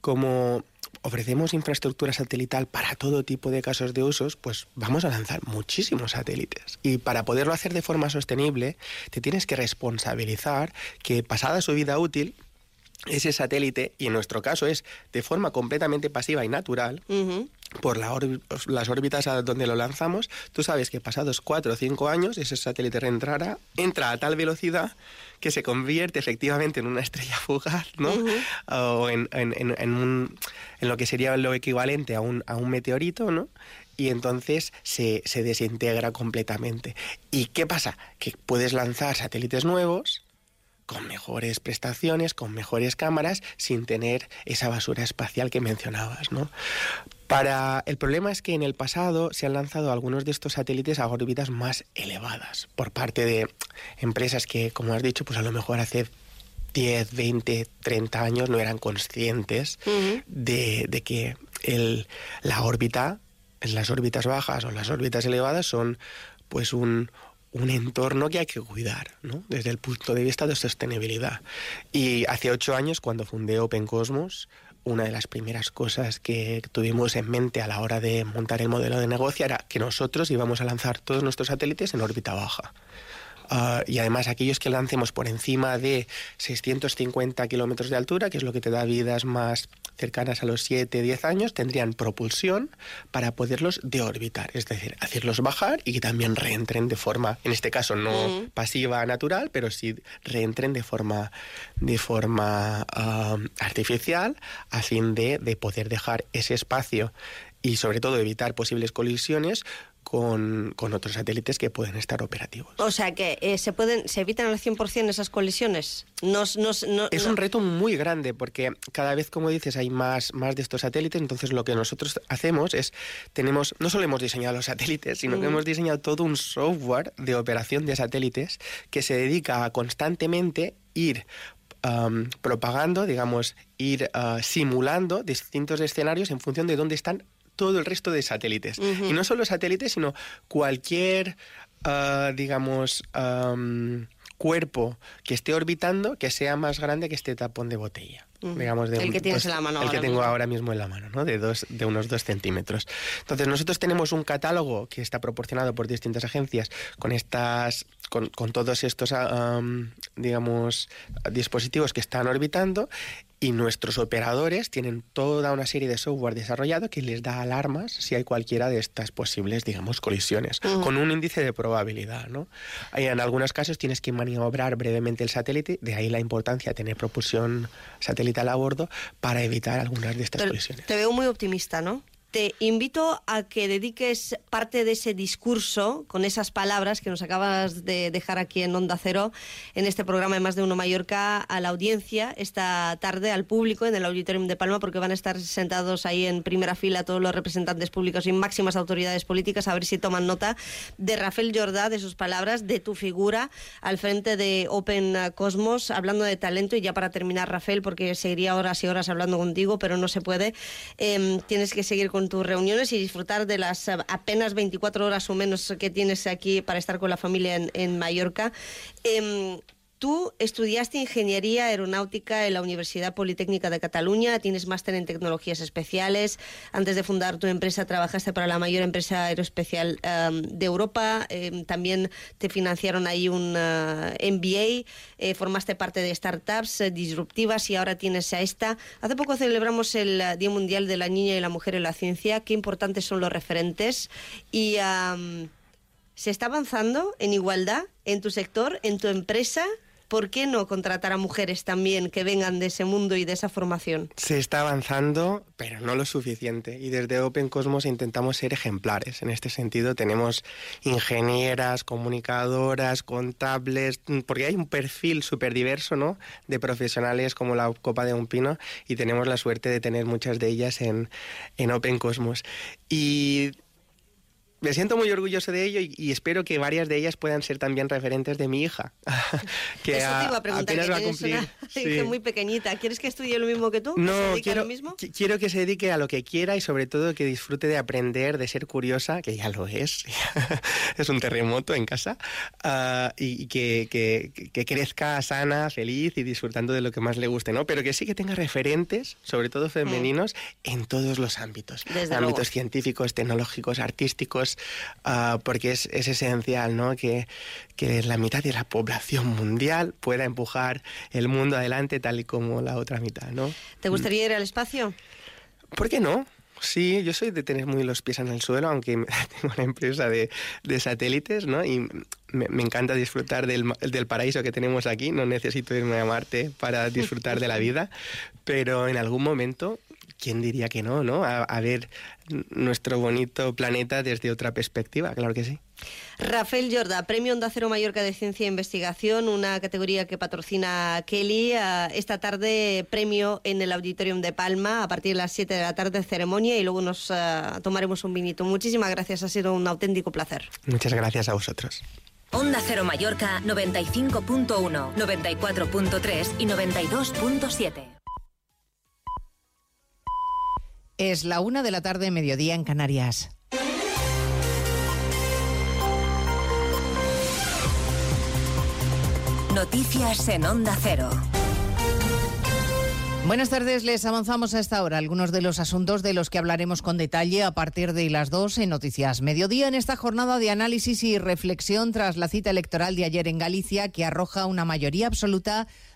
como ofrecemos infraestructura satelital para todo tipo de casos de usos, pues vamos a lanzar muchísimos satélites. Y para poderlo hacer de forma sostenible, te tienes que responsabilizar que pasada su vida útil, ese satélite, y en nuestro caso es de forma completamente pasiva y natural, por las órbitas a donde lo lanzamos, tú sabes que pasados cuatro o cinco años ese satélite reentrará, entra a tal velocidad que se convierte efectivamente en una estrella fugaz, ¿no? O en, en, lo que sería lo equivalente a un, a un meteorito, ¿no? y entonces se, se, desintegra completamente. ¿Y qué pasa? Que puedes lanzar satélites nuevos con mejores prestaciones, con mejores cámaras, sin tener esa basura espacial que mencionabas, ¿no? Para el problema es que en el pasado se han lanzado algunos de estos satélites a órbitas más elevadas por parte de empresas que, como has dicho, pues a lo mejor hace 10, 20, 30 años no eran conscientes de, de, que el, la órbita, las órbitas bajas o las órbitas elevadas son pues un, un entorno que hay que cuidar, ¿no? desde el punto de vista de sostenibilidad. Y hace ocho años, cuando fundé Open Cosmos, una de las primeras cosas que tuvimos en mente a la hora de montar el modelo de negocio era que nosotros íbamos a lanzar todos nuestros satélites en órbita baja. Ah, y además aquellos que lancemos por encima de 650 kilómetros de altura, que es lo que te da vidas más cercanas a los 7, 10 años, tendrían propulsión para poderlos deorbitar, es decir, hacerlos bajar y que también reentren de forma, en este caso no pasiva natural, pero sí reentren de forma, de forma ah, artificial a fin de, de poder dejar ese espacio y sobre todo evitar posibles colisiones con, otros satélites que pueden estar operativos. O sea que eh, se pueden se evitan al 100% esas colisiones. es un reto muy grande porque cada vez, como dices, hay más, más de estos satélites. Entonces lo que nosotros hacemos es, tenemos, no solo hemos diseñado los satélites, sino que hemos diseñado todo un software de operación de satélites que se dedica a constantemente ir propagando, digamos, ir ah, simulando distintos escenarios en función de dónde están todo el resto de satélites. Y no solo satélites, sino cualquier, ah, digamos, cuerpo que esté orbitando que sea más grande que este tapón de botella. Digamos el que tienes en la mano. El que tengo ahora mismo en la mano, ¿no? De, dos, de unos dos centímetros. Entonces, nosotros tenemos un catálogo que está proporcionado por distintas agencias con estas con, con todos estos, digamos, dispositivos que están orbitando y nuestros operadores tienen toda una serie de software desarrollado que les da alarmas si hay cualquiera de estas posibles, digamos, colisiones, con un índice de probabilidad, ¿no? En algunos casos tienes que maniobrar brevemente el satélite, de ahí la importancia de tener propulsión satelital a bordo para evitar algunas de estas colisiones. Te veo muy optimista, ¿no? Te invito a que dediques parte de ese discurso con esas palabras que nos acabas de dejar aquí en Onda Cero, en este programa de Más de Uno Mallorca, a la audiencia esta tarde, al público en el Auditorium de Palma, porque van a estar sentados ahí en primera fila todos los representantes públicos y máximas autoridades políticas, a ver si toman nota de Rafael Jordá, de sus palabras, de tu figura al frente de Open Cosmos, hablando de talento. Y ya para terminar, Rafael, porque seguiría horas y horas hablando contigo, pero no se puede, em, tienes que seguir con tus reuniones y disfrutar de las eh, apenas 24 horas o menos que tienes aquí para estar con la familia en, en Mallorca. Em, Tú estudiaste ingeniería aeronáutica en la Universidad Politécnica de Cataluña, tienes máster en tecnologías especiales. Antes de fundar tu empresa trabajaste para la mayor empresa aeroespacial em, de Europa. Em, también te financiaron ahí un eh, MBA. Eh, formaste parte de startups eh, disruptivas y ahora tienes a esta. Hace poco celebramos el Día Mundial de la Niña y la Mujer en la Ciencia. Qué importantes son los referentes. Y se está avanzando en igualdad en tu sector, en tu empresa ¿por qué no contratar a mujeres también que vengan de ese mundo y de esa formación? Se está avanzando, pero no lo suficiente. Y desde Open Cosmos intentamos ser ejemplares. En este sentido, tenemos ingenieras, comunicadoras, contables, porque hay un perfil súper diverso ¿no? de profesionales como la Copa de un Pino y tenemos la suerte de tener muchas de ellas en, en Open Cosmos. Y me siento muy orgulloso de ello y, espero que varias de ellas puedan ser también referentes de mi hija. que Eso te iba a preguntar, que va a cumplir. Una muy pequeñita. ¿Quieres que estudie lo mismo que tú? No, quiero, lo mismo? quiero que se dedique a lo que quiera y sobre todo que disfrute de aprender, de ser curiosa, que ya lo es. es un terremoto en casa. Uh, y que, que, que, crezca sana, feliz y disfrutando de lo que más le guste, ¿no? Pero que sí que tenga referentes, sobre todo femeninos, mm. en todos los ámbitos. Desde ámbitos luego. científicos, tecnológicos, artísticos uh, porque es, es, esencial ¿no? que, que la mitad de la población mundial pueda empujar el mundo adelante tal y como la otra mitad. ¿no? ¿Te gustaría ir al espacio? ¿Por qué no? Sí, yo soy de tener muy los pies en el suelo, aunque tengo una empresa de, satélites, ¿no? Y me, me, encanta disfrutar del, del paraíso que tenemos aquí. No necesito irme a Marte para disfrutar de la vida, pero en algún momento ¿quién diría que no, no? A, a, ver nuestro bonito planeta desde otra perspectiva, claro que sí. Rafael Jorda, Premio Onda Cero Mallorca de Ciencia e Investigación, una categoría que patrocina Kelly. Esta tarde premio en el Auditorium de Palma, a partir de las 7 de la tarde ceremonia y luego nos uh, tomaremos un vinito. Muchísimas gracias, ha sido un auténtico placer. Muchas gracias a vosotros. Onda Cero Mallorca 95.1, 94.3 y 92.7. Es la una de la tarde, mediodía en Canarias. Noticias en Onda Cero. Buenas tardes, les avanzamos a esta hora algunos de los asuntos de los que hablaremos con detalle a partir de las dos en Noticias Mediodía en esta jornada de análisis y reflexión tras la cita electoral de ayer en Galicia que arroja una mayoría absoluta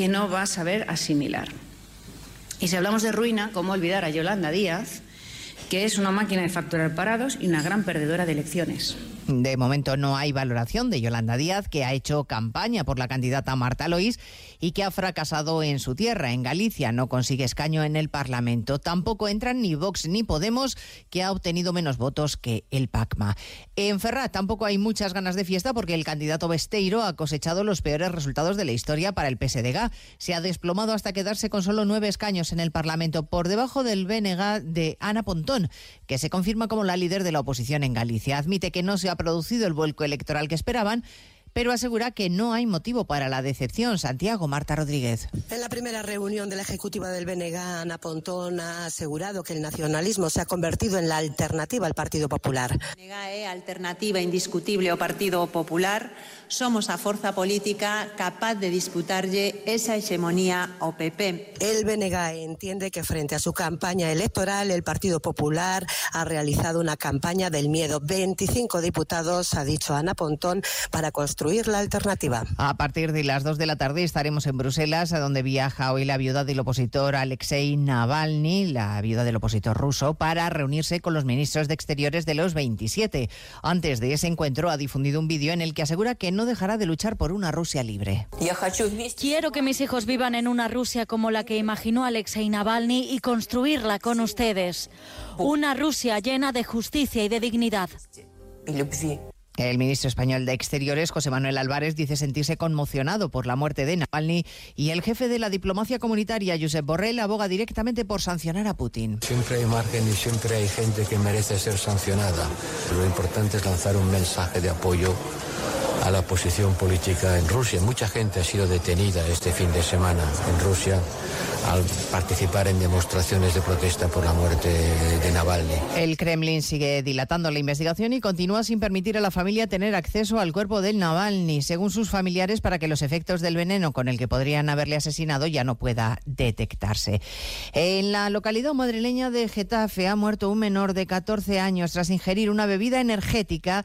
que no va a saber asimilar. Y si hablamos de ruina, ¿cómo olvidar a Yolanda Díaz, que es una máquina de facturar parados y una gran perdedora de elecciones? De momento no hay valoración de Yolanda Díaz, que ha hecho campaña por la candidata Marta Lois y que ha fracasado en su tierra, en Galicia. No consigue escaño en el Parlamento. Tampoco entran ni Vox ni Podemos, que ha obtenido menos votos que el PACMA. En Ferrat tampoco hay muchas ganas de fiesta porque el candidato Besteiro ha cosechado los peores resultados de la historia para el PSDG. Se ha desplomado hasta quedarse con solo nueve escaños en el Parlamento, por debajo del BNG de Ana Pontón, que se confirma como la líder de la oposición en Galicia. Admite que no se ha producido el vuelco electoral que esperaban pero asegura que no hay motivo para la decepción. Santiago Marta Rodríguez. En la primera reunión de la ejecutiva del BNG, Ana Pontón ha asegurado que el nacionalismo se ha convertido en la alternativa al Partido Popular. BNG é alternativa indiscutible ao Partido Popular. Somos a forza política capaz de disputarlle esa hegemonía ao PP. El BNG entiende que frente a su campaña electoral el Partido Popular ha realizado una campaña del miedo. 25 diputados, ha dicho Ana Pontón, para construir la alternativa. A partir de las 2 de la tarde estaremos en Bruselas, a donde viaja hoy la viuda del opositor Alexei Navalny, la viuda del opositor ruso, para reunirse con los ministros de Exteriores de los 27. Antes de ese encuentro ha difundido un vídeo en el que asegura que no dejará de luchar por una Rusia libre. Quiero que mis hijos vivan en una Rusia como la que imaginó Alexei Navalny y construirla con ustedes. Una Rusia llena de justicia y de dignidad. El ministro español de Exteriores, José Manuel Álvarez, dice sentirse conmocionado por la muerte de Navalny y el jefe de la diplomacia comunitaria, Josep Borrell, aboga directamente por sancionar a Putin. Siempre hay margen y siempre hay gente que merece ser sancionada. Lo importante es lanzar un mensaje de apoyo a la posición política en Rusia. Mucha gente ha sido detenida este fin de semana en Rusia al participar en demostraciones de protesta por la muerte de Navalny. El Kremlin sigue dilatando la investigación y continúa sin permitir a la familia tener acceso al cuerpo del Navalny, según sus familiares, para que los efectos del veneno con el que podrían haberle asesinado ya no pueda detectarse. En la localidad madrileña de Getafe ha muerto un menor de 14 años tras ingerir una bebida energética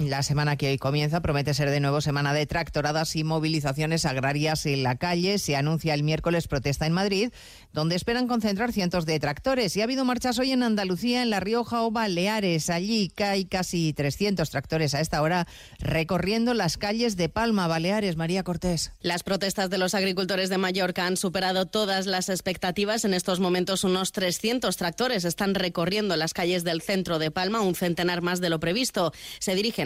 La semana que hoy comienza promete ser de nuevo semana de tractoradas y movilizaciones agrarias en la calle. Se anuncia el miércoles protesta en Madrid, donde esperan concentrar cientos de tractores. Y ha habido marchas hoy en Andalucía, en La Rioja o Baleares. Allí hay casi 300 tractores a esta hora recorriendo las calles de Palma, Baleares. María Cortés. Las protestas de los agricultores de Mallorca han superado todas las expectativas. En estos momentos unos 300 tractores están recorriendo las calles del centro de Palma, un centenar más de lo previsto. Se dirigen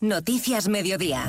Noticias Mediodía.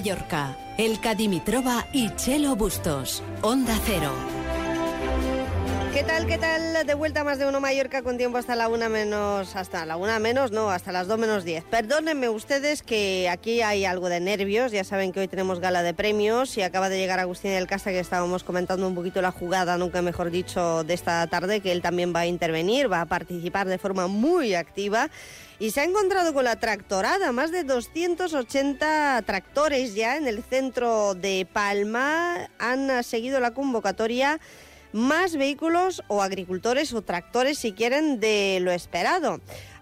Mallorca. El Cadimitrova y Chelo Bustos. Onda Cero. ¿Qué tal, qué tal? De vuelta más de uno Mallorca con tiempo hasta la una menos, hasta la una menos, no, hasta las dos menos diez. Perdónenme ustedes que aquí hay algo de nervios, ya saben que hoy tenemos gala de premios y acaba de llegar Agustín del Casta que estábamos comentando un poquito la jugada, nunca mejor dicho, de esta tarde, que él también va a intervenir, va a participar de forma muy activa y se ha encontrado con la tractorada, más de 280 tractores ya en el centro de Palma han seguido la convocatoria más vehículos o agricultores o tractores, si quieren, de lo esperado.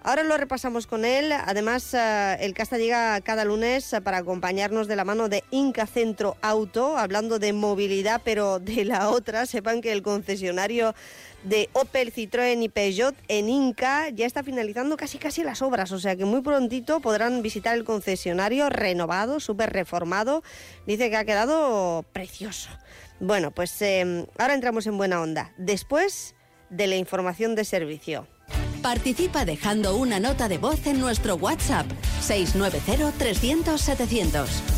Ahora lo repasamos con él. Además, eh, el Casta llega cada lunes eh, para acompañarnos de la mano de Inca Centro Auto, hablando de movilidad, pero de la otra. Sepan que el concesionario de Opel, Citroën y Peugeot en Inca ya está finalizando casi casi las obras, o sea que muy prontito podrán visitar el concesionario renovado, súper reformado. Dice que ha quedado precioso. Bueno, pues eh, ahora entramos en buena onda. Después de la información de servicio. Participa dejando una nota de voz en nuestro WhatsApp 690-300-700.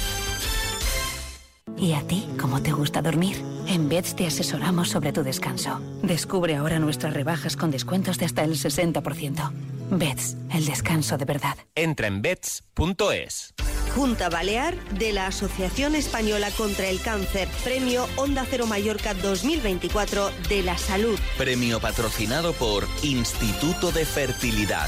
¿Y a ti cómo te gusta dormir? En Beds te asesoramos sobre tu descanso. Descubre ahora nuestras rebajas con descuentos de hasta el 60%. Beds, el descanso de verdad. Entra en beds.es. Junta Balear de la Asociación Española contra el Cáncer, Premio Onda Cero Mallorca 2024 de la Salud. Premio patrocinado por Instituto de Fertilidad.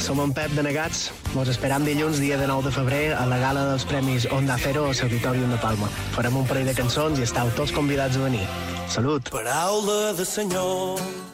Som en Pep de Negats. Nos esperam dilluns, dia de 9 de febrer, a la gala dels Premis Onda Cero a l'Auditorium de Palma. Farem un parell de cançons i estàu tots convidats a venir. Salut! Paraula de senyor.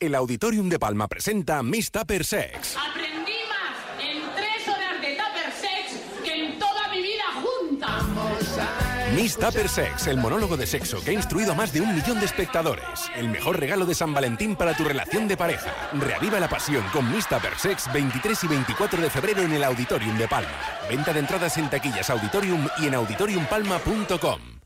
El Auditorium de Palma presenta Miss Tupper Sex. Aprendí más en tres horas de Tupper Sex que en toda mi vida junta. Miss Tupper Sex, el monólogo de sexo que ha instruido a más de un millón de espectadores. El mejor regalo de San Valentín para tu relación de pareja. Reaviva la pasión con Miss Tupper Sex 23 y 24 de febrero en el Auditorium de Palma. Venta de entradas en taquillas Auditorium y en auditoriumpalma.com.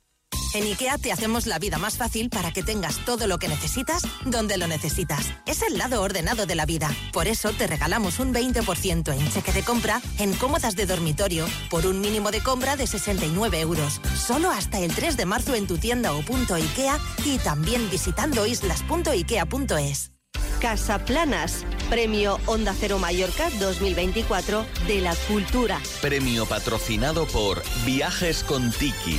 En IKEA te hacemos la vida más fácil para que tengas todo lo que necesitas donde lo necesitas. Es el lado ordenado de la vida. Por eso te regalamos un 20% en cheque de compra en cómodas de dormitorio por un mínimo de compra de 69 euros. Solo hasta el 3 de marzo en tu tienda o punto IKEA y también visitando islas.ikea.es. Casa Planas, Premio Onda Cero Mallorca 2024 de la Cultura. Premio patrocinado por Viajes con Tiki.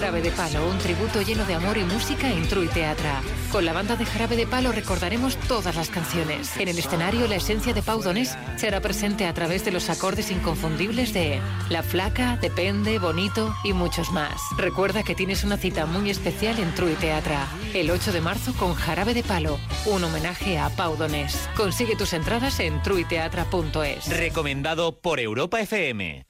Jarabe de Palo, un tributo lleno de amor y música en True Teatra. Con la banda de Jarabe de Palo recordaremos todas las canciones. En el escenario, la esencia de Pau Donés será presente a través de los acordes inconfundibles de La Flaca, Depende, Bonito y muchos más. Recuerda que tienes una cita muy especial en True Teatra, el 8 de marzo con Jarabe de Palo, un homenaje a Pau Donés. Consigue tus entradas en truiteatra.es. Recomendado por Europa FM.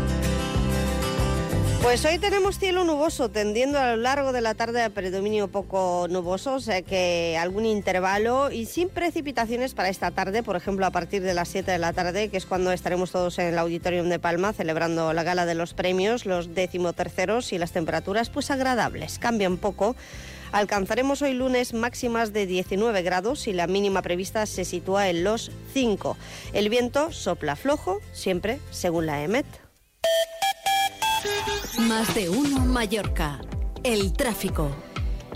Pues hoy tenemos cielo nuboso, tendiendo a lo largo de la tarde a predominio poco nuboso, o sea que algún intervalo y sin precipitaciones para esta tarde, por ejemplo a partir de las 7 de la tarde, que es cuando estaremos todos en el Auditorium de Palma celebrando la gala de los premios, los decimoterceros y las temperaturas pues agradables. Cambia un poco. Alcanzaremos hoy lunes máximas de 19 grados y la mínima prevista se sitúa en los 5. El viento sopla flojo, siempre según la EMET. Más de uno Mallorca. El tráfico.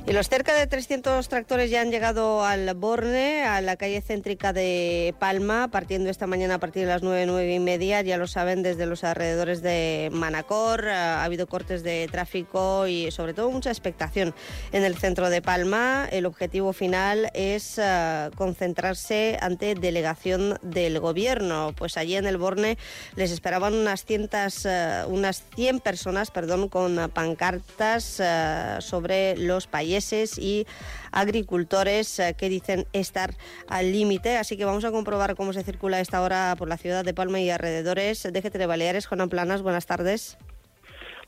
Y los cerca de 300 tractores ya han llegado al Borne, a la calle céntrica de Palma, partiendo esta mañana a partir de las 9, 9 y media. Ya lo saben, desde los alrededores de Manacor ha habido cortes de tráfico y sobre todo mucha expectación en el centro de Palma. El objetivo final es uh, concentrarse ante delegación del gobierno. Pues allí en el Borne les esperaban unas, cientas, uh, unas 100 personas perdón, con pancartas uh, sobre los países y agricultores eh, que dicen estar al límite. Así que vamos a comprobar cómo se circula esta hora por la ciudad de Palma y alrededores. Déjete de Baleares, Juan Planas, buenas tardes.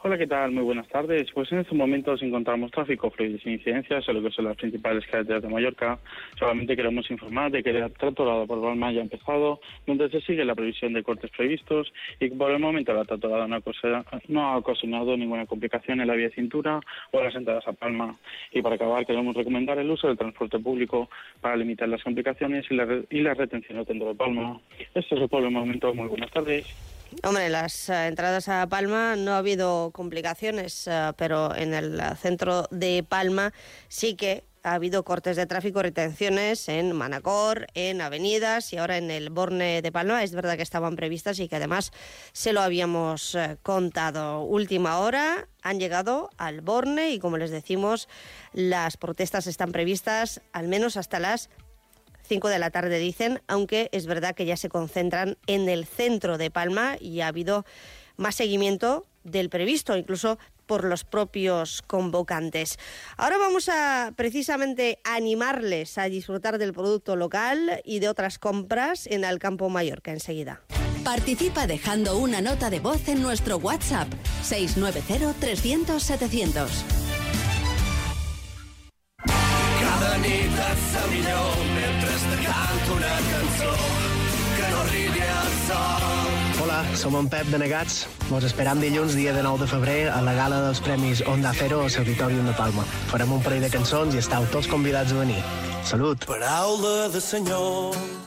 Hola, ¿qué tal? Muy buenas tardes. Pues en estos momentos encontramos tráfico fluido sin incidencias en lo que son las principales carreteras de Mallorca. Solamente queremos informar de que el tratorado por Palma ya ha empezado, donde se sigue la previsión de cortes previstos y por el momento la tratorada no no ha ocasionado ninguna complicación en la vía cintura o las entradas a Palma. Y para acabar, queremos recomendar el uso del transporte público para limitar las complicaciones y la, y la retención dentro de Palma. Esto es por el momento. Muy buenas tardes. Hombre, las uh, entradas a Palma no ha habido complicaciones, uh, pero en el centro de Palma sí que ha habido cortes de tráfico, retenciones en Manacor, en avenidas y ahora en el Borne de Palma. Es verdad que estaban previstas y que además se lo habíamos contado. Última hora han llegado al Borne y como les decimos, las protestas están previstas al menos hasta las 5 de la tarde dicen, aunque es verdad que ya se concentran en el centro de Palma y ha habido más seguimiento del previsto, incluso por los propios convocantes. Ahora vamos a precisamente animarles a disfrutar del producto local y de otras compras en el Campo Mallorca enseguida. Participa dejando una nota de voz en nuestro WhatsApp 690 300 700. Cada nit canto una cançó que no arribi al sol. Hola, som en Pep de Negats. Vos esperam dilluns, dia de 9 de febrer, a la gala dels Premis Onda Cero al Auditorium de Palma. Farem un parell de cançons i estàu tots convidats a venir. Salut! Paraula de senyor.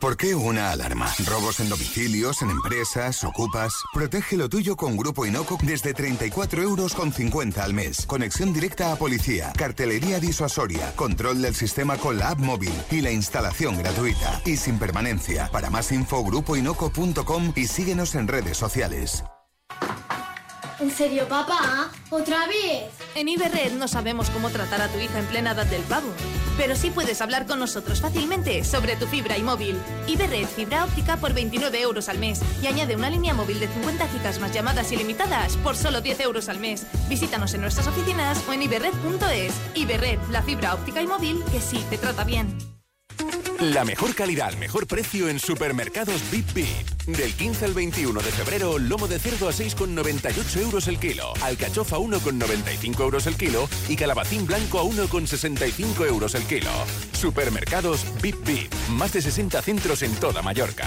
¿Por qué una alarma? ¿Robos en domicilios, en empresas, ocupas? Protege lo tuyo con Grupo Inoco desde 34 euros con 50 al mes. Conexión directa a policía, cartelería disuasoria, control del sistema con la app móvil y la instalación gratuita. Y sin permanencia. Para más info, grupoinoco.com y síguenos en redes sociales. ¿En serio, papá? ¿Otra vez? En Iberred no sabemos cómo tratar a tu hija en plena edad del pavo, pero sí puedes hablar con nosotros fácilmente sobre tu fibra y móvil. Iberred fibra óptica por 29 euros al mes y añade una línea móvil de 50 gigas más llamadas ilimitadas por solo 10 euros al mes. Visítanos en nuestras oficinas o en iberred.es. Iberred, la fibra óptica y móvil que sí te trata bien. La mejor calidad al mejor precio en supermercados Bip Bip. Del 15 al 21 de febrero, lomo de cerdo a 6,98 euros el kilo, alcachofa a 1,95 euros el kilo y calabacín blanco a 1,65 euros el kilo. Supermercados Bip Bip. Más de 60 centros en toda Mallorca.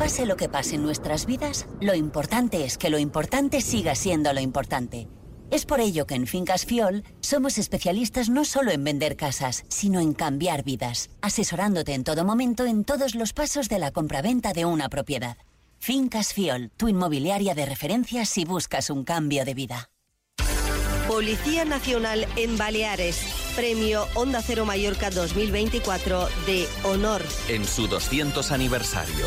Pase lo que pase en nuestras vidas, lo importante es que lo importante siga siendo lo importante. Es por ello que en Fincas Fiol somos especialistas no solo en vender casas, sino en cambiar vidas, asesorándote en todo momento en todos los pasos de la compraventa de una propiedad. Fincas Fiol, tu inmobiliaria de referencia si buscas un cambio de vida. Policía Nacional en Baleares. Premio Onda Cero Mallorca 2024 de honor. En su 200 aniversario.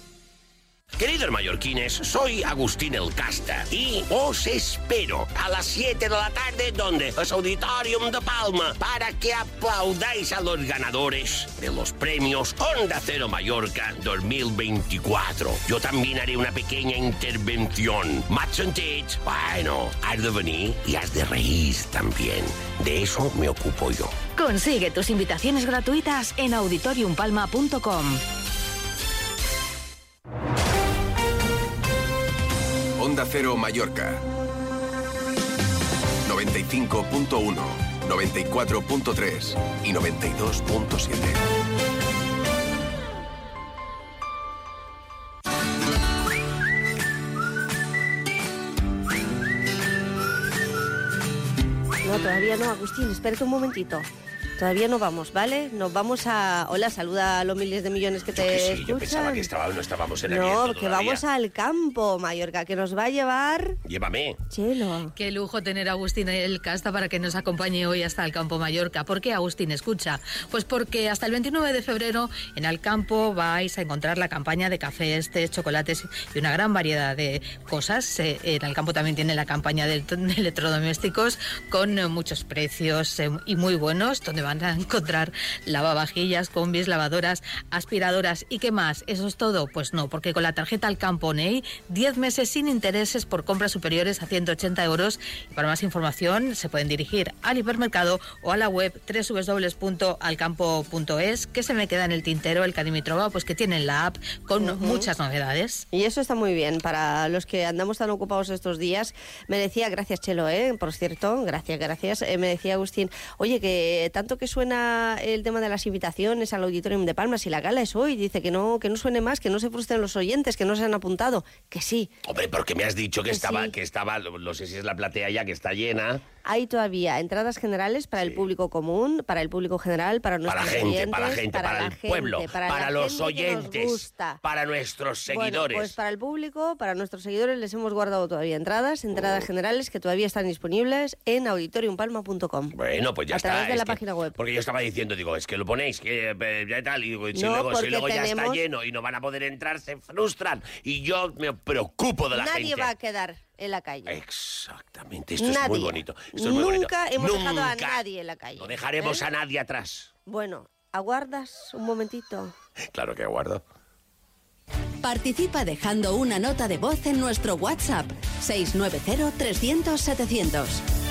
Queridos mallorquines, soy Agustín El Casta y os espero a las 7 de la tarde donde es Auditorium de Palma para que aplaudáis a los ganadores de los premios Onda Cero Mallorca 2024. Yo también haré una pequeña intervención. Match and Tate, bueno, has de venir y has de reír también. De eso me ocupo yo. Consigue tus invitaciones gratuitas en auditoriumpalma.com. Onda Cero Mallorca. 95.1, 94.3 y 92.7. No, todavía no, Agustín, espérate un momentito. Todavía no vamos, ¿vale? Nos vamos a... Hola, saluda a los miles de millones que te Que sí, escuchan. yo pensaba que estaba, no estábamos en No, abierto que vamos al campo, Mallorca, que nos va a llevar... Llévame. Chelo. Qué lujo tener a Agustín el Casta para que nos acompañe hoy hasta el Campo Mallorca. ¿Por qué Agustín escucha? Pues porque hasta el 29 de febrero en Alcampo vais a encontrar la campaña de cafés, té, chocolates y una gran variedad de cosas. Eh, En Alcampo también tiene la campaña de electrodomésticos con muchos precios eh, y muy buenos, donde van a encontrar lavavajillas, combis, lavadoras, aspiradoras y qué más. ¿Eso es todo? Pues no, porque con la tarjeta Alcampo NEI 10 meses sin intereses por compras superiores a 180 euros. Y para más información se pueden dirigir al hipermercado o a la web www.alcampo.es que se me queda en el tintero el Cadimitrova, pues que tienen la app con muchas novedades. Y eso está muy bien para los que andamos tan ocupados estos días. Me decía, gracias Chelo, ¿eh? por cierto, gracias, gracias. Eh, me decía Agustín, oye, que tanto que suena el tema de las invitaciones al Auditorium de Palmas y la gala es hoy, dice que no, que no suene más, que no se frustren los oyentes, que no se han apuntado, que sí. Hombre, porque me has dicho que, Que estaba, sí. que estaba, no sé si es la platea ya que está llena. Hay todavía entradas generales para el público común, para el público general, para nuestros Para gente, para la gente, para, la el gente, pueblo, para, para, los oyentes, para nuestros Bueno, seguidores. pues para el público, para nuestros seguidores les hemos guardado todavía entradas, Oh. entradas generales que todavía están disponibles en auditoriumpalma.com. Bueno, pues ya a está. través de la que- página web. Porque yo estaba diciendo, digo, es que lo ponéis, que eh, ya tal, y digo, si No, luego, si luego ya está lleno y no van a poder entrar, se frustran. Y yo me preocupo de la Nadie gente. va a quedar en la calle. Exactamente, esto es muy bonito. Esto es muy bonito. Nunca hemos dejado a nadie en la calle. No dejaremos ¿eh? a nadie atrás. Bueno, aguardas un momentito. Claro que aguardo. Participa dejando una nota de voz en nuestro WhatsApp 690-300-700.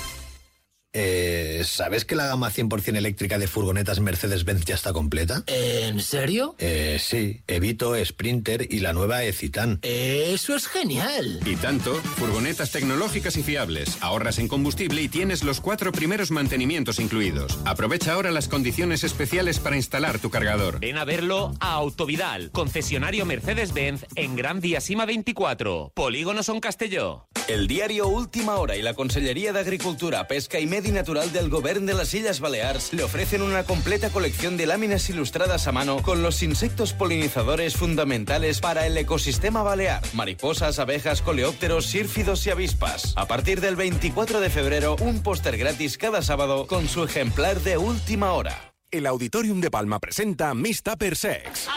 Eh, ¿Sabes que la gama 100% eléctrica de furgonetas Mercedes-Benz ya está completa? ¿En serio? Eh, sí, Evito, Sprinter y la nueva Ecitan. Eso es genial. Y tanto, furgonetas tecnológicas y fiables, ahorras en combustible y tienes los cuatro primeros mantenimientos incluidos. Aprovecha ahora las condiciones especiales para instalar tu cargador. Ven a verlo a Autovidal, concesionario Mercedes-Benz en Gran Vía Sima 24, Polígono Son Castelló. El diario Última Hora y la Consellería de Agricultura, Pesca y Medi Natural del Govern de las Illes Balears le ofrecen una completa colección de láminas ilustradas a mano con los insectos polinizadores fundamentales para el ecosistema balear. Mariposas, abejas, coleópteros, sírfidos y avispas. A partir del 24 de febrero, un póster gratis cada sábado con su ejemplar de Última Hora. El Auditorium de Palma presenta Miss Tupper Sex.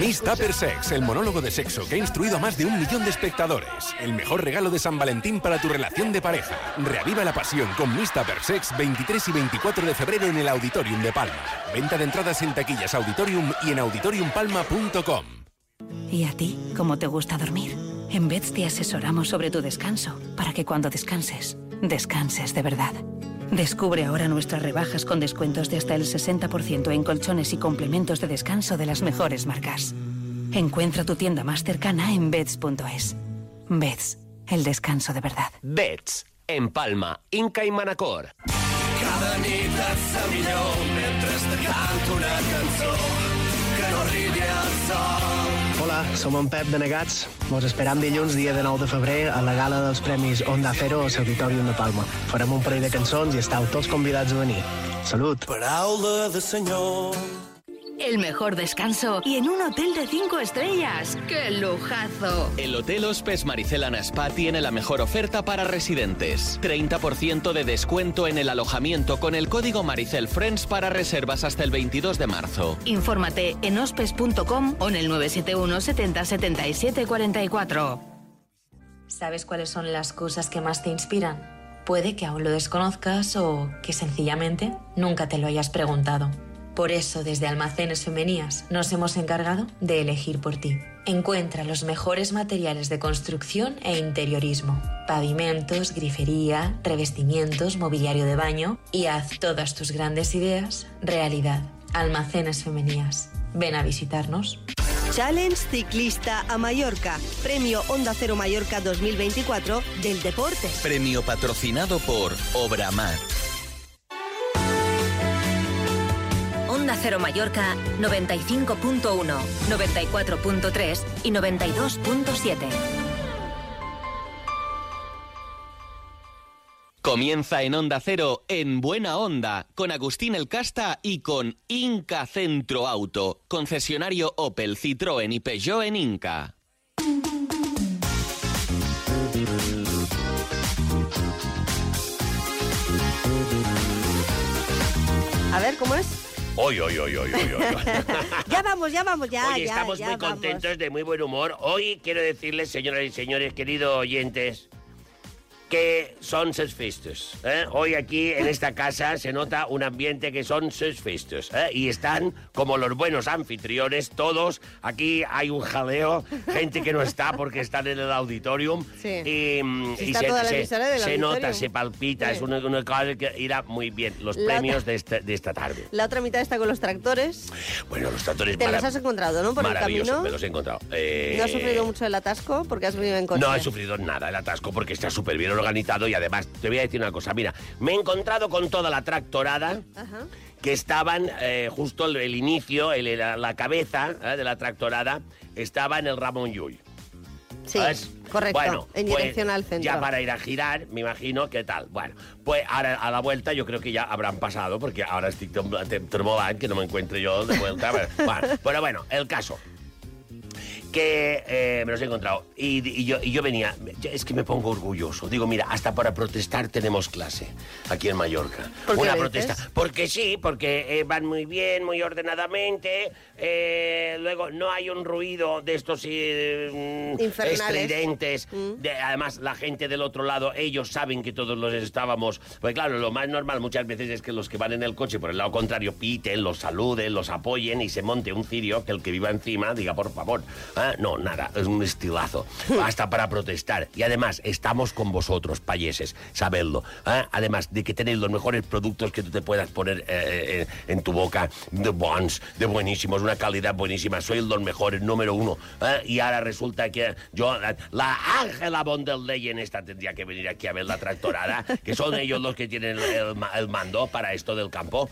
Miss Tupper Sex, el monólogo de sexo que ha instruido a más de un millón de espectadores. El mejor regalo de San Valentín para tu relación de pareja. Reaviva la pasión con Miss Tupper Sex 23 y 24 de febrero en el Auditorium de Palma. Venta de entradas en taquillas Auditorium y en auditoriumpalma.com. ¿Y a ti? ¿Cómo te gusta dormir? En Beds te asesoramos sobre tu descanso para que cuando descanses, descanses de verdad. Descubre ahora nuestras rebajas con descuentos de hasta el 60% en colchones y complementos de descanso de las mejores marcas. Encuentra tu tienda más cercana en beds.es. Beds, el descanso de verdad. Bets, en Palma, Inca y Manacor. Cada nit millor mentre te canto una cançó que no arribi al sol. Hola, som en Pep de Negats. Vos esperam dilluns, dia de 9 de febrer, a la gala dels Premis Onda Cero al Auditorium de Palma. Farem un parell de cançons i estàu tots convidats a venir. Salut! Paraula de senyor. El mejor descanso y en un hotel de cinco estrellas. ¡Qué lujazo! El Hotel Hospes Maricelana Spa tiene la mejor oferta para residentes. 30% de descuento en el alojamiento con el código Maricel Friends para reservas hasta el 22 de marzo. Infórmate en hospes.com o en el 971 70 77 44. ¿Sabes cuáles son las cosas que más te inspiran? Puede que aún lo desconozcas o que sencillamente nunca te lo hayas preguntado. Por eso, desde Almacenes Femenías nos hemos encargado de elegir por ti. Encuentra los mejores materiales de construcción e interiorismo, pavimentos, grifería, revestimientos, mobiliario de baño y haz todas tus grandes ideas realidad. Almacenes Femenías. Ven a visitarnos. Challenge Ciclista a Mallorca. Premio Onda Cero Mallorca 2024 del deporte. Premio patrocinado por Obramat. Onda Cero Mallorca 95.1, 94.3 y 92.7. Comienza en Onda Cero, en Buena Onda, con Agustín El Casta y con Inca Centro Auto, concesionario Opel, Citroën y Peugeot en Inca. A ver, ¿cómo es? Hoy, hoy, hoy, hoy, hoy. Ya vamos, ya vamos, ya, Hoy ya, estamos ya muy vamos. contentos, de muy buen humor. Hoy quiero decirles, señoras y señores, queridos oyentes, que son ses festes. ¿eh? Hoy aquí en esta casa se nota un ambiente que son ses festes. ¿eh? Y están como los buenos anfitriones, todos. Aquí hay un jaleo, gente que no está porque están en el auditorium. Sí. Y, mm, y Está se, toda la se- se auditorium. nota, se palpita. Sí. Es una, una cosa que irá muy bien. Los La premios de esta, de esta tarde. La otra mitad está con los tractores. Bueno, los tractores Te los has encontrado, ¿no? Por el camino. me los he encontrado. Eh, ¿No has sufrido mucho el atasco? Porque has venido en coche. no he sufrido nada el atasco porque está súper bien organizado y además te voy a decir una cosa. Mira, me he encontrado con toda la tractorada Ajá. que estaban eh, justo el, el inicio, el- la, la cabeza eh, de la tractorada estaba en el Ramón Llull. Sí, ¿Sabes? correcto. Bueno, en pues, dirección al centro. Ya para ir a girar, me imagino que tal. Bueno, pues ahora a la vuelta yo creo que ya habrán pasado, porque ahora estoy tremolando, que no me encuentro yo de vuelta. bueno, pero bueno, el caso que eh, me los he encontrado. Y, y yo, y yo venía, es que me pongo orgulloso. Digo, mira, hasta para protestar tenemos clase aquí en Mallorca. ¿Por qué Una protesta. dices? Porque sí, porque eh, van muy bien, muy ordenadamente. eh, luego no hay un ruido de estos eh, mm, estridentes. De- además, la gente del otro lado, ellos saben que todos los estábamos. Pues claro, lo más normal muchas veces es que los que van en el coche por el lado contrario piten, los saluden, los apoyen y se monte un cirio que el que viva encima diga, por favor. ¿eh? No, nada, es un estilazo. Hasta para protestar. Y además, estamos con vosotros, payeses, sabedlo. ¿eh? Además de que tenéis los mejores productos que tú te puedas poner eh, eh, en tu boca, de bons, de buenísimos, una calidad buenísima. Sois los mejores, número uno. ¿eh? Y ahora resulta que yo, la- la Ángela von der Leyen esta tendría que venir aquí a ver la tractorada, que son ellos los que tienen el, ma- el mando para esto del campo.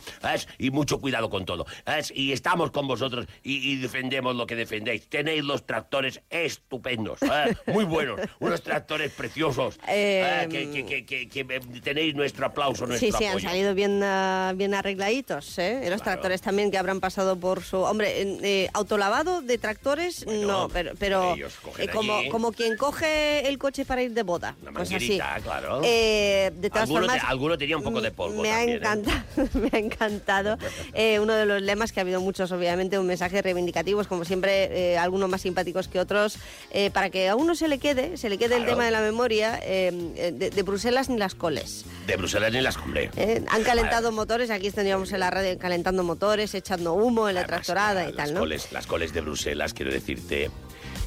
Y mucho cuidado con todo. Y estamos con vosotros y, y defendemos lo que defendéis. Tenéis los tractores estupendos, ¿eh? muy buenos, unos tractores preciosos. ¿eh? Eh, Que, que- que- que- tenéis nuestro aplauso, nuestro Sí, sí, han apoyo. salido bien, ah, bien arregladitos, ¿eh? Los tractores también que habrán pasado por su... Hombre, eh, autolavado de tractores, no, pero, pero eh, como, como quien coge el coche para ir de boda. Una pues así. claro. Eh, de todas alguno, te- formas, alguno tenía un poco de polvo me ha, también, ¿eh? encantado, me ha encantado uno de los lemas que ha habido muchos, obviamente, un mensaje reivindicativos, como siempre, eh, algunos más simpáticos que otros, eh, para que a uno se le quede, se le quede el tema de la memoria, eh, de, de Bruselas ni las coles. De Bruselas ni las compré. Eh, han calentado motores, aquí tendríamos en la radio calentando motores, echando humo en la tractorada y Las tal, ¿no? coles, las coles de Bruselas, quiero decirte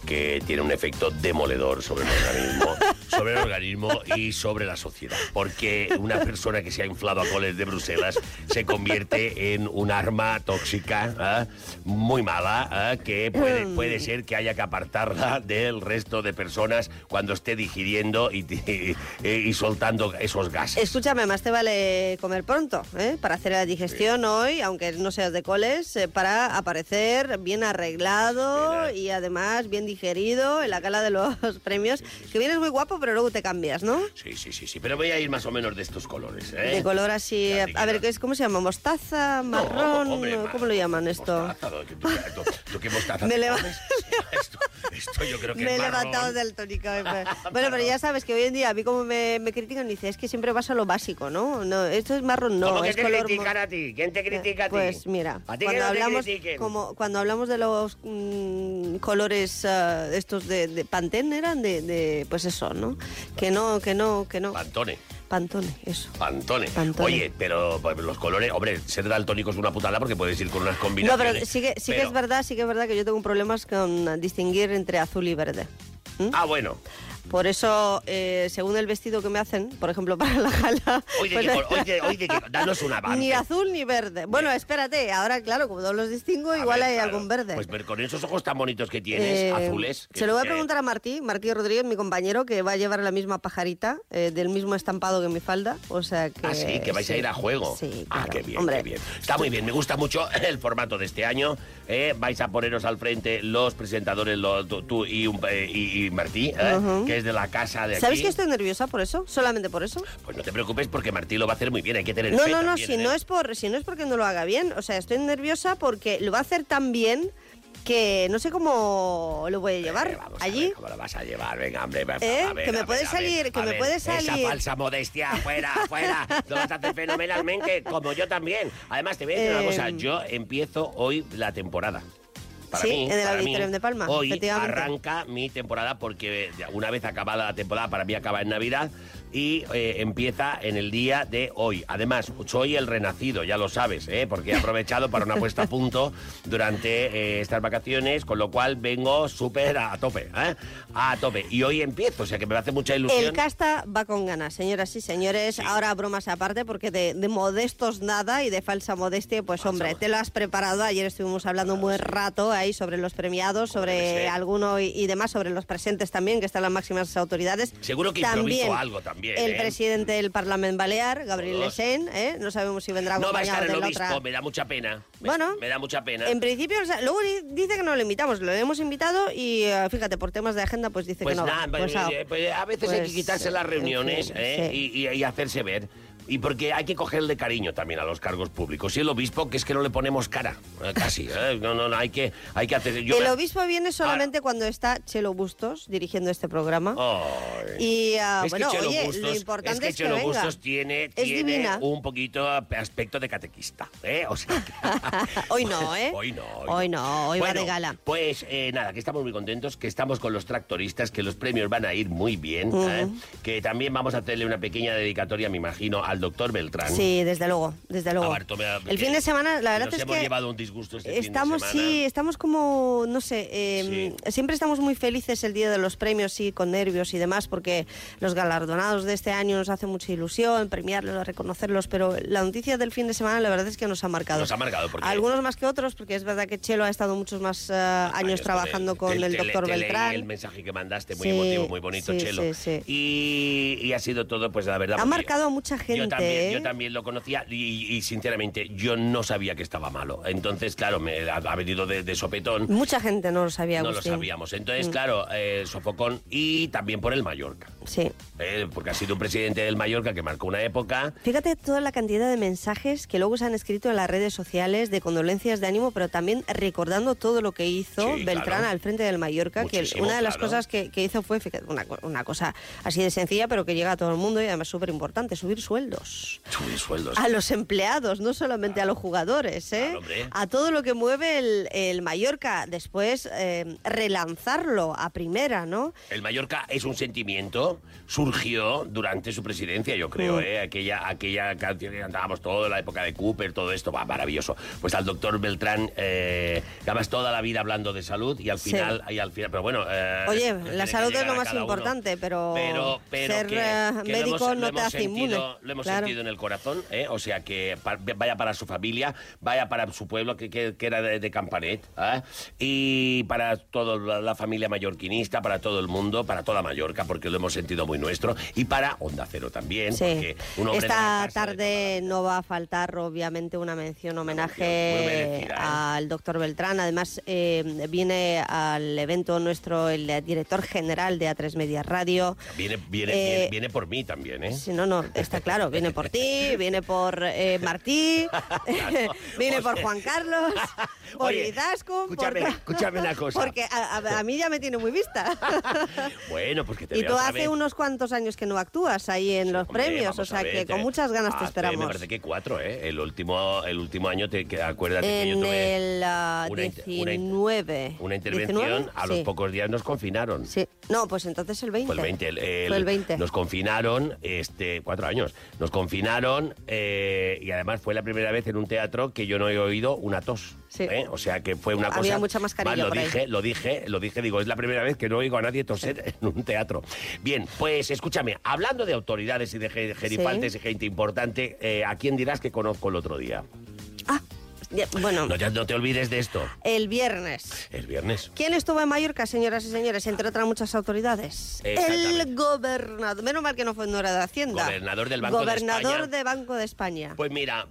que tiene un efecto demoledor sobre el organismo, sobre el organismo y sobre la sociedad. Porque una persona que se ha inflado a coles de Bruselas se convierte en un arma tóxica ¿ah? muy mala ¿ah? que puede, Mm. puede ser que haya que apartarla del resto de personas cuando esté digiriendo y, y- y soltando esos gases. Escúchame, más te vale comer pronto, ¿eh? Para hacer la digestión hoy, aunque no seas de coles, eh, para aparecer bien arreglado y además bien digerido en la gala de los premios, que vienes muy guapo, pero luego te cambias, ¿no? Sí, sí, sí, sí, pero voy a ir más o menos de estos colores. ¿eh? De color así, a ver, ¿qué es, ¿cómo se llama? ¿Mostaza? ¿Marrón? hombre, ¿Cómo lo llaman esto? Mostaza, ¿tú, tú- qué mostaza Me leva- esto, esto yo creo que Me he levantado del tónico. eh. Bueno, pero ya sabes que hoy en día a mí como me, me critican, dice, es que siempre vas a lo básico, ¿no? no esto es marrón, no, ¿Cómo que es te color... critican a ti? ¿Quién te critica a ti? Pues mira, ¿A ti que cuando no hablamos, como, cuando hablamos de los mm, colores ah, estos de, de Pantene eran de, de, pues eso, ¿no? Que no, que no, que no. Pantone. Pantone, eso. Pantone. Pantone. Oye, pero pues, los colores, hombre, ser daltónico es una putada porque puedes ir con unas No, combinaciones. pero sí que, sí que es verdad, sí que es verdad que yo tengo problemas con distinguir entre azul y verde. Ah, bueno. Por eso, eh, según el vestido que me hacen, por ejemplo, para la gala... Hoy de, pues- col- hoy de- hoy de qué- danos un avance. Ni azul ni verde. Bueno, espérate, ahora claro, como no los distingo, igual hay algún verde. Pues pero con esos ojos tan bonitos que tienes, Eh, azules. que- Se lo voy a que- preguntar a Martí, Martí Rodríguez, mi compañero, que va a llevar la misma pajarita, eh, del mismo estampado que mi falda. O sea que. Ah, sí, que vais a ir a juego. Sí, Ah, qué bien, Hombre, qué bien. Está muy bien, me gusta mucho el formato de este año. Vais a poneros al frente los presentadores, tú, y, un- y- y Martí, que es de la casa de aquí. ¿Sabes que estoy nerviosa por eso? ¿Solamente por eso? Pues no te preocupes porque Martí lo va a hacer muy bien, hay que tener No, fe no, no, también, si ¿eh? no, es por, si no es porque no lo haga bien. O sea, estoy nerviosa porque lo va a hacer tan bien que no sé cómo lo voy a llevar allí. ¿Cómo lo vas a llevar? Venga, hombre, va- ¿Eh? a ver, Que me a puede ver, salir, que a me ver, puede Esa salir. falsa modestia, fuera, fuera. Lo vas a hacer fenomenalmente, como yo también. Además, te voy a decir una Eh, cosa. Yo empiezo hoy la temporada. Para Sí, mí, en el Auditorium de Palma, Hoy arranca mi temporada porque una vez acabada la temporada, para mí acaba en Navidad y eh, empieza en el día de hoy. Además, soy el renacido, ya lo sabes, ¿eh? porque he aprovechado para una puesta a punto durante eh, estas vacaciones, con lo cual vengo súper a tope, ¿eh? a tope. Y hoy empiezo, o sea que me hace mucha ilusión. El casta va con ganas, señoras y señores. Ahora bromas aparte, porque de, de modestos nada y de falsa modestia, pues hombre, te lo has preparado. Ayer estuvimos hablando un buen rato ahí sobre los premiados, sobre alguno y, y demás, sobre los presentes también, que están las máximas autoridades. Seguro que también improviso algo también. El ¿eh? presidente del Parlamento Balear, Gabriel Todos. Lesen, ¿eh? no sabemos si vendrá No va a estar el obispo, otra. me da mucha pena. Me- Bueno, me da mucha pena. En principio, o sea, luego di- dice que no lo invitamos, lo hemos invitado y eh, fíjate, por temas de agenda, pues dice Pues que no. va. nada, Pues, pues, ah, eh, pues, a veces hay que pues, quitarse las en reuniones fin, sí. y, y- y hacerse ver. Y porque hay que cogerle cariño también a los cargos públicos. Y el obispo, que es que no le ponemos cara, eh, casi. ¿eh? No, no, no, hay que, hay que hacer... yo el me- obispo viene solamente cuando está Chelo Bustos dirigiendo este programa. Ay. Y ah, Es que bueno, Chelo oye, Bustos- lo importante que es que, Chelo venga. Bustos tiene, Es tiene divina. un poquito aspecto de catequista. ¿eh? O sea, que- Hoy no, ¿eh? Hoy no. Hoy no, hoy va Bueno, de gala. Pues eh, nada, que estamos muy contentos, que estamos con los tractoristas, que los premios van a ir muy bien. ¿eh? que también vamos a hacerle una pequeña dedicatoria, me imagino, al al doctor Beltrán. Sí, desde luego, desde luego. Tome- El fin de semana, la verdad nos es hemos que llevado un disgusto este estamos, fin de semana. sí, estamos como, no sé, eh, siempre estamos muy felices el día de los premios, sí, con nervios y demás, porque los galardonados de este año nos hace mucha ilusión, premiarlos, reconocerlos, pero la noticia del fin de semana la verdad es que nos ha marcado. Nos ha marcado porque... Algunos más que otros, porque es verdad que Chelo ha estado muchos más eh, años trabajando con el doctor Beltrán. el mensaje que mandaste, muy Sí, emotivo, muy bonito, Chelo. sí, sí. Y, y ha sido todo, pues la verdad. Ha marcado a mucha gente, Yo también, yo también lo conocía y, y, sinceramente yo no sabía que estaba malo. Entonces, claro, me ha, ha venido de, de sopetón. Mucha gente no lo sabía, No lo sabíamos. Entonces, Mm. claro, eh, sofocón y también por el Mallorca. Sí. Eh, porque ha sido un presidente del Mallorca que marcó una época. Fíjate toda la cantidad de mensajes que luego se han escrito en las redes sociales de condolencias de ánimo, pero también recordando todo lo que hizo Sí, Beltrán claro. al frente del Mallorca, que una de las claro. cosas que, que hizo fue fíjate, una, una cosa así de sencilla, pero que llega a todo el mundo y además súper importante, subir sueldos. Subir sueldos. A los empleados, no solamente a los jugadores, ¿eh? Claro, a todo lo que mueve el, el Mallorca. Después eh, relanzarlo a primera, ¿no? El Mallorca es un sentimiento, surgió durante su presidencia, yo creo, Mm. ¿eh? Aquella, aquella canción que cantábamos todo, la época de Cooper, todo esto, va maravilloso. Pues al doctor Beltrán, eh, además toda la vida hablando de salud y al Sí. final, y al final, pero bueno... eh, Oye, la salud es lo más uno. importante, pero, Pero, pero ser que, eh, que médico hemos- no te hace inmune. Lo hemos Claro. sentido en el corazón, ¿eh? o sea que pa- vaya para su familia, vaya para su pueblo, que, que- que era de, de Campanet, ¿eh? y para toda la, la familia mallorquinista, para todo el mundo, para toda Mallorca, porque lo hemos sentido muy nuestro, y para Onda Cero también, Sí. porque un hombre de la Esta tarde no va a faltar, obviamente, una mención, homenaje ¿eh? al doctor Beltrán. Además, eh, viene al evento nuestro el director general de A3 Media Radio. Viene, viene, viene, viene por mí también, ¿eh? Sí, no, no, está claro. Viene por ti, viene por eh, Martí, viene por Juan Carlos, por Oye, escúchame, por- escúchame una cosa. Porque a, a- a mí ya me tiene muy vista. Bueno, pues que te y tú hace unos cuantos años que no actúas ahí en los Hombre, premios, o sea ver, que te- con muchas ganas te hace, esperamos. Me parece que cuatro, ¿eh? El último, el último año, te, que, acuérdate que yo En tuve el ah, una inter- una inter- 19. una intervención, 19, a los sí. pocos días nos confinaron. Sí. No, pues entonces el 20. Fue el 20. el- el- Fue el 20. Nos confinaron, este, cuatro años. Nos confinaron eh, y además fue la primera vez en un teatro que yo no he oído una tos. ¿eh? O sea que fue una Había cosa. mucha mascarilla Más, lo ahí. dije, lo dije, lo dije, digo, es la primera vez que no oigo a nadie toser en un teatro. Bien, pues escúchame, hablando de autoridades y de ge- gerifaltes y gente importante, eh, ¿a quién dirás que conozco el otro día? Ya, Bueno, No, ya no te olvides de esto. el viernes. El viernes. ¿Quién estuvo en Mallorca, señoras y señores? Entre otras muchas autoridades. El gobernador. Menos mal que no fue no era de Hacienda. Gobernador del Banco de Gobernador España. de Banco de España. Pues mira,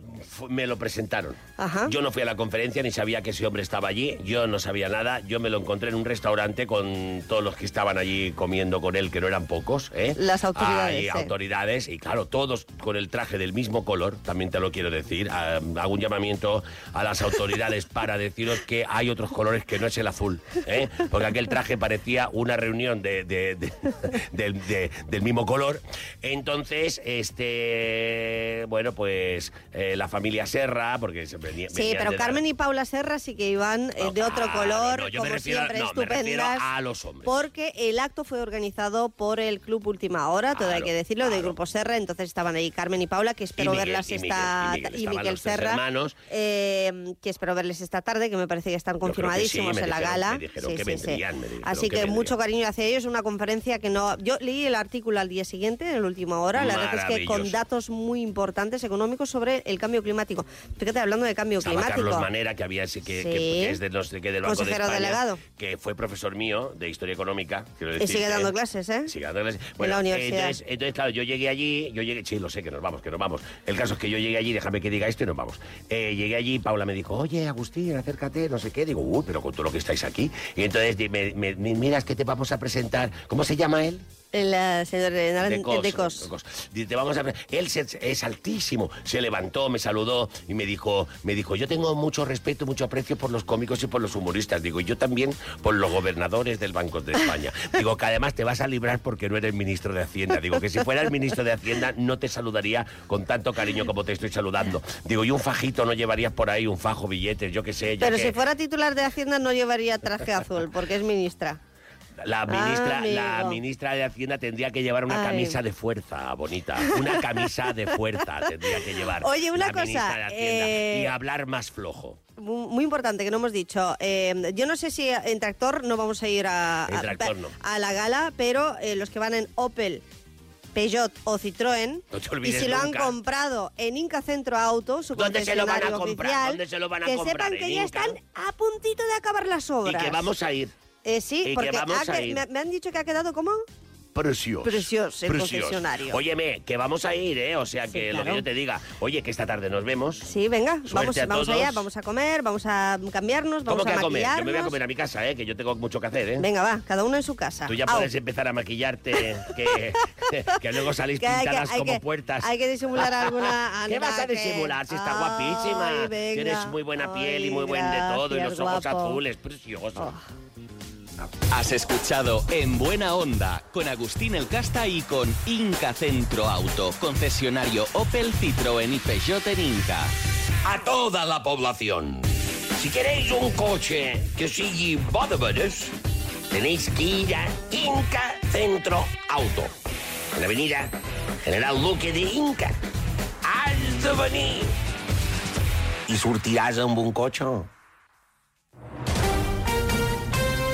me lo presentaron. Ajá. Yo no fui a la conferencia ni sabía que ese hombre estaba allí. Yo no sabía nada. Yo me lo encontré en un restaurante con todos los que estaban allí comiendo con él, que no eran pocos. ¿eh? Las autoridades, Hay autoridades y claro, todos con el traje del mismo color, también te lo quiero decir. Ah, hago un llamamiento a las autoridades para deciros que hay otros colores que no es el azul. ¿eh? Porque aquel traje parecía una reunión de, de- de- del- de- del mismo color. Entonces, este bueno, pues eh, la familia Serra, porque se venía, Sí, pero la- Carmen y Paula Serra sí que iban eh, de otro claro, color, no, yo me como refiero siempre, no, me refiero estupendas. a los hombres. Porque el acto fue organizado por el Club Última Hora, todo hay Claro, que decirlo, del Grupo Serra. Entonces estaban ahí Carmen y Paula, que espero Y Miguel, verlas y Miguel, esta y Miguel, y tres Serra, hermanos. eh, que espero verles esta tarde, que me parece que están que sí, confirmadísimos en la dijeron- gala. me Sí, que vendrían, me Así que que, mucho cariño hacia ellos, una conferencia que no... Yo leí el artículo al día siguiente, en la última hora, la verdad es que con datos muy importantes económicos sobre el cambio climático. Fíjate, hablando de cambio Estaba climático. Carlos Manera, que había ese que, Sí. que- que es de no sé qué del Banco Consejero de España, delegado. que fue profesor mío de historia económica. Y sigue dando clases, ¿eh? Sigue dando clases. En la universidad. Entonces, entonces, claro, yo llegué allí, yo llegué, sí, lo sé, que nos vamos, que nos vamos. El caso es que yo llegué allí, déjame que diga esto y nos vamos. Eh, llegué allí, Paula me dijo, oye, Agustín, acércate, no sé qué. Digo, uy, pero con todo lo que estáis aquí. Y entonces me, me- miras que te vamos a presentar. ¿Cómo se llama él? El señor de Cos, de Cos. te vamos a. Él se- es altísimo. Se levantó, me saludó y me dijo, me dijo, yo tengo mucho respeto, mucho aprecio por los cómicos y por los humoristas. Digo, y yo también por los gobernadores del Banco de España. Digo, que además te vas a librar porque no eres ministro de Hacienda. Digo, que si fueras ministro de Hacienda no te saludaría con tanto cariño como te estoy saludando. Digo, y un fajito no llevarías por ahí, un fajo, billetes, yo qué sé. ya Pero que- si fuera titular de Hacienda no llevaría traje azul, porque es ministra. La ministra, la ministra de Hacienda tendría que llevar una Ay. camisa de fuerza, bonita. Una camisa de fuerza tendría que llevar. Oye, una la ministra cosa, de Hacienda. eh, Y hablar más flojo. Mu- Muy importante que no hemos dicho. Eh, yo no sé si en tractor no vamos a ir a, En a- tractor no. a la gala, pero eh, los que van en Opel, Peugeot o Citroën, No te y si lo han nunca. comprado en Inca Centro Auto, su ¿Dónde se lo van a comprar? oficial, ¿Dónde se lo van a que comprar? sepan ¿En que ya Inca? están a puntito de acabar las Y obras. que vamos a ir. Eh, sí, y que porque vamos ha a que- ir. me, han dicho que ha quedado como Precioso. Precioso el concesionario. Óyeme, que vamos a ir, ¿eh? O sea, que lo claro. que yo te diga. Oye, que esta tarde nos vemos. Sí, venga, Suerte vamos, a vamos todos. allá, vamos a comer, vamos a cambiarnos, vamos ¿Cómo que a a comer? Yo me voy a comer a mi casa, ¿eh? Que yo tengo mucho que hacer, ¿eh? Venga, va, cada uno en su casa. Tú ya Au. puedes empezar a maquillarte, que, que luego salís Que hay que- pintadas como puertas. hay que disimular alguna- ¿Qué vas a disimular si está guapísima? Venga. muy buena piel y muy buen de todo y los ojos guapo. Oh. azules, precioso. Has escuchado En Buena Onda con Agustín El Casta y con Inca Centro Auto, concesionario Opel, Citroën y Peugeot en Inca. A toda la población. Si queréis un coche que sigui bo de veres, tenéis que ir a Inca Centro Auto. En la avenida General Luque de Inca. Has de venir. I sortiràs amb un cotxe.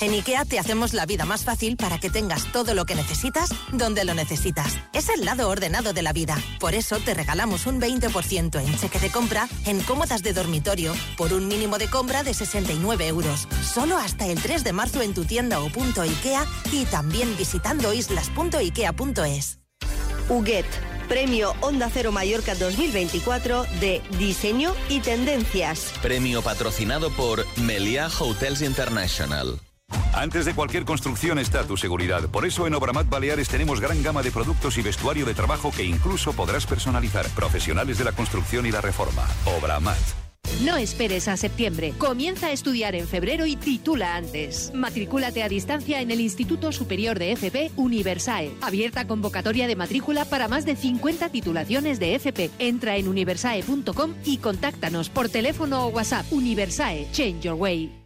En IKEA te hacemos la vida más fácil para que tengas todo lo que necesitas donde lo necesitas. Es el lado ordenado de la vida. Por eso te regalamos un 20% en cheque de compra en cómodas de dormitorio por un mínimo de compra de 69 euros. Solo hasta el 3 de marzo en tu tienda o punto IKEA y también visitando islas.ikea.es. Huguet, Premio Onda Cero Mallorca 2024 de Diseño y Tendencias. Premio patrocinado por Meliá Hotels International. Antes de cualquier construcción está tu seguridad. Por eso en Obramat Baleares tenemos gran gama de productos y vestuario de trabajo que incluso podrás personalizar. Profesionales de la construcción y la reforma. Obramat. No esperes a septiembre. Comienza a estudiar en febrero y titula antes. Matricúlate a distancia en el Instituto Superior de FP Universae. Abierta convocatoria de matrícula para más de 50 titulaciones de FP. Entra en universae.com y contáctanos por teléfono o WhatsApp. Universae, change your way.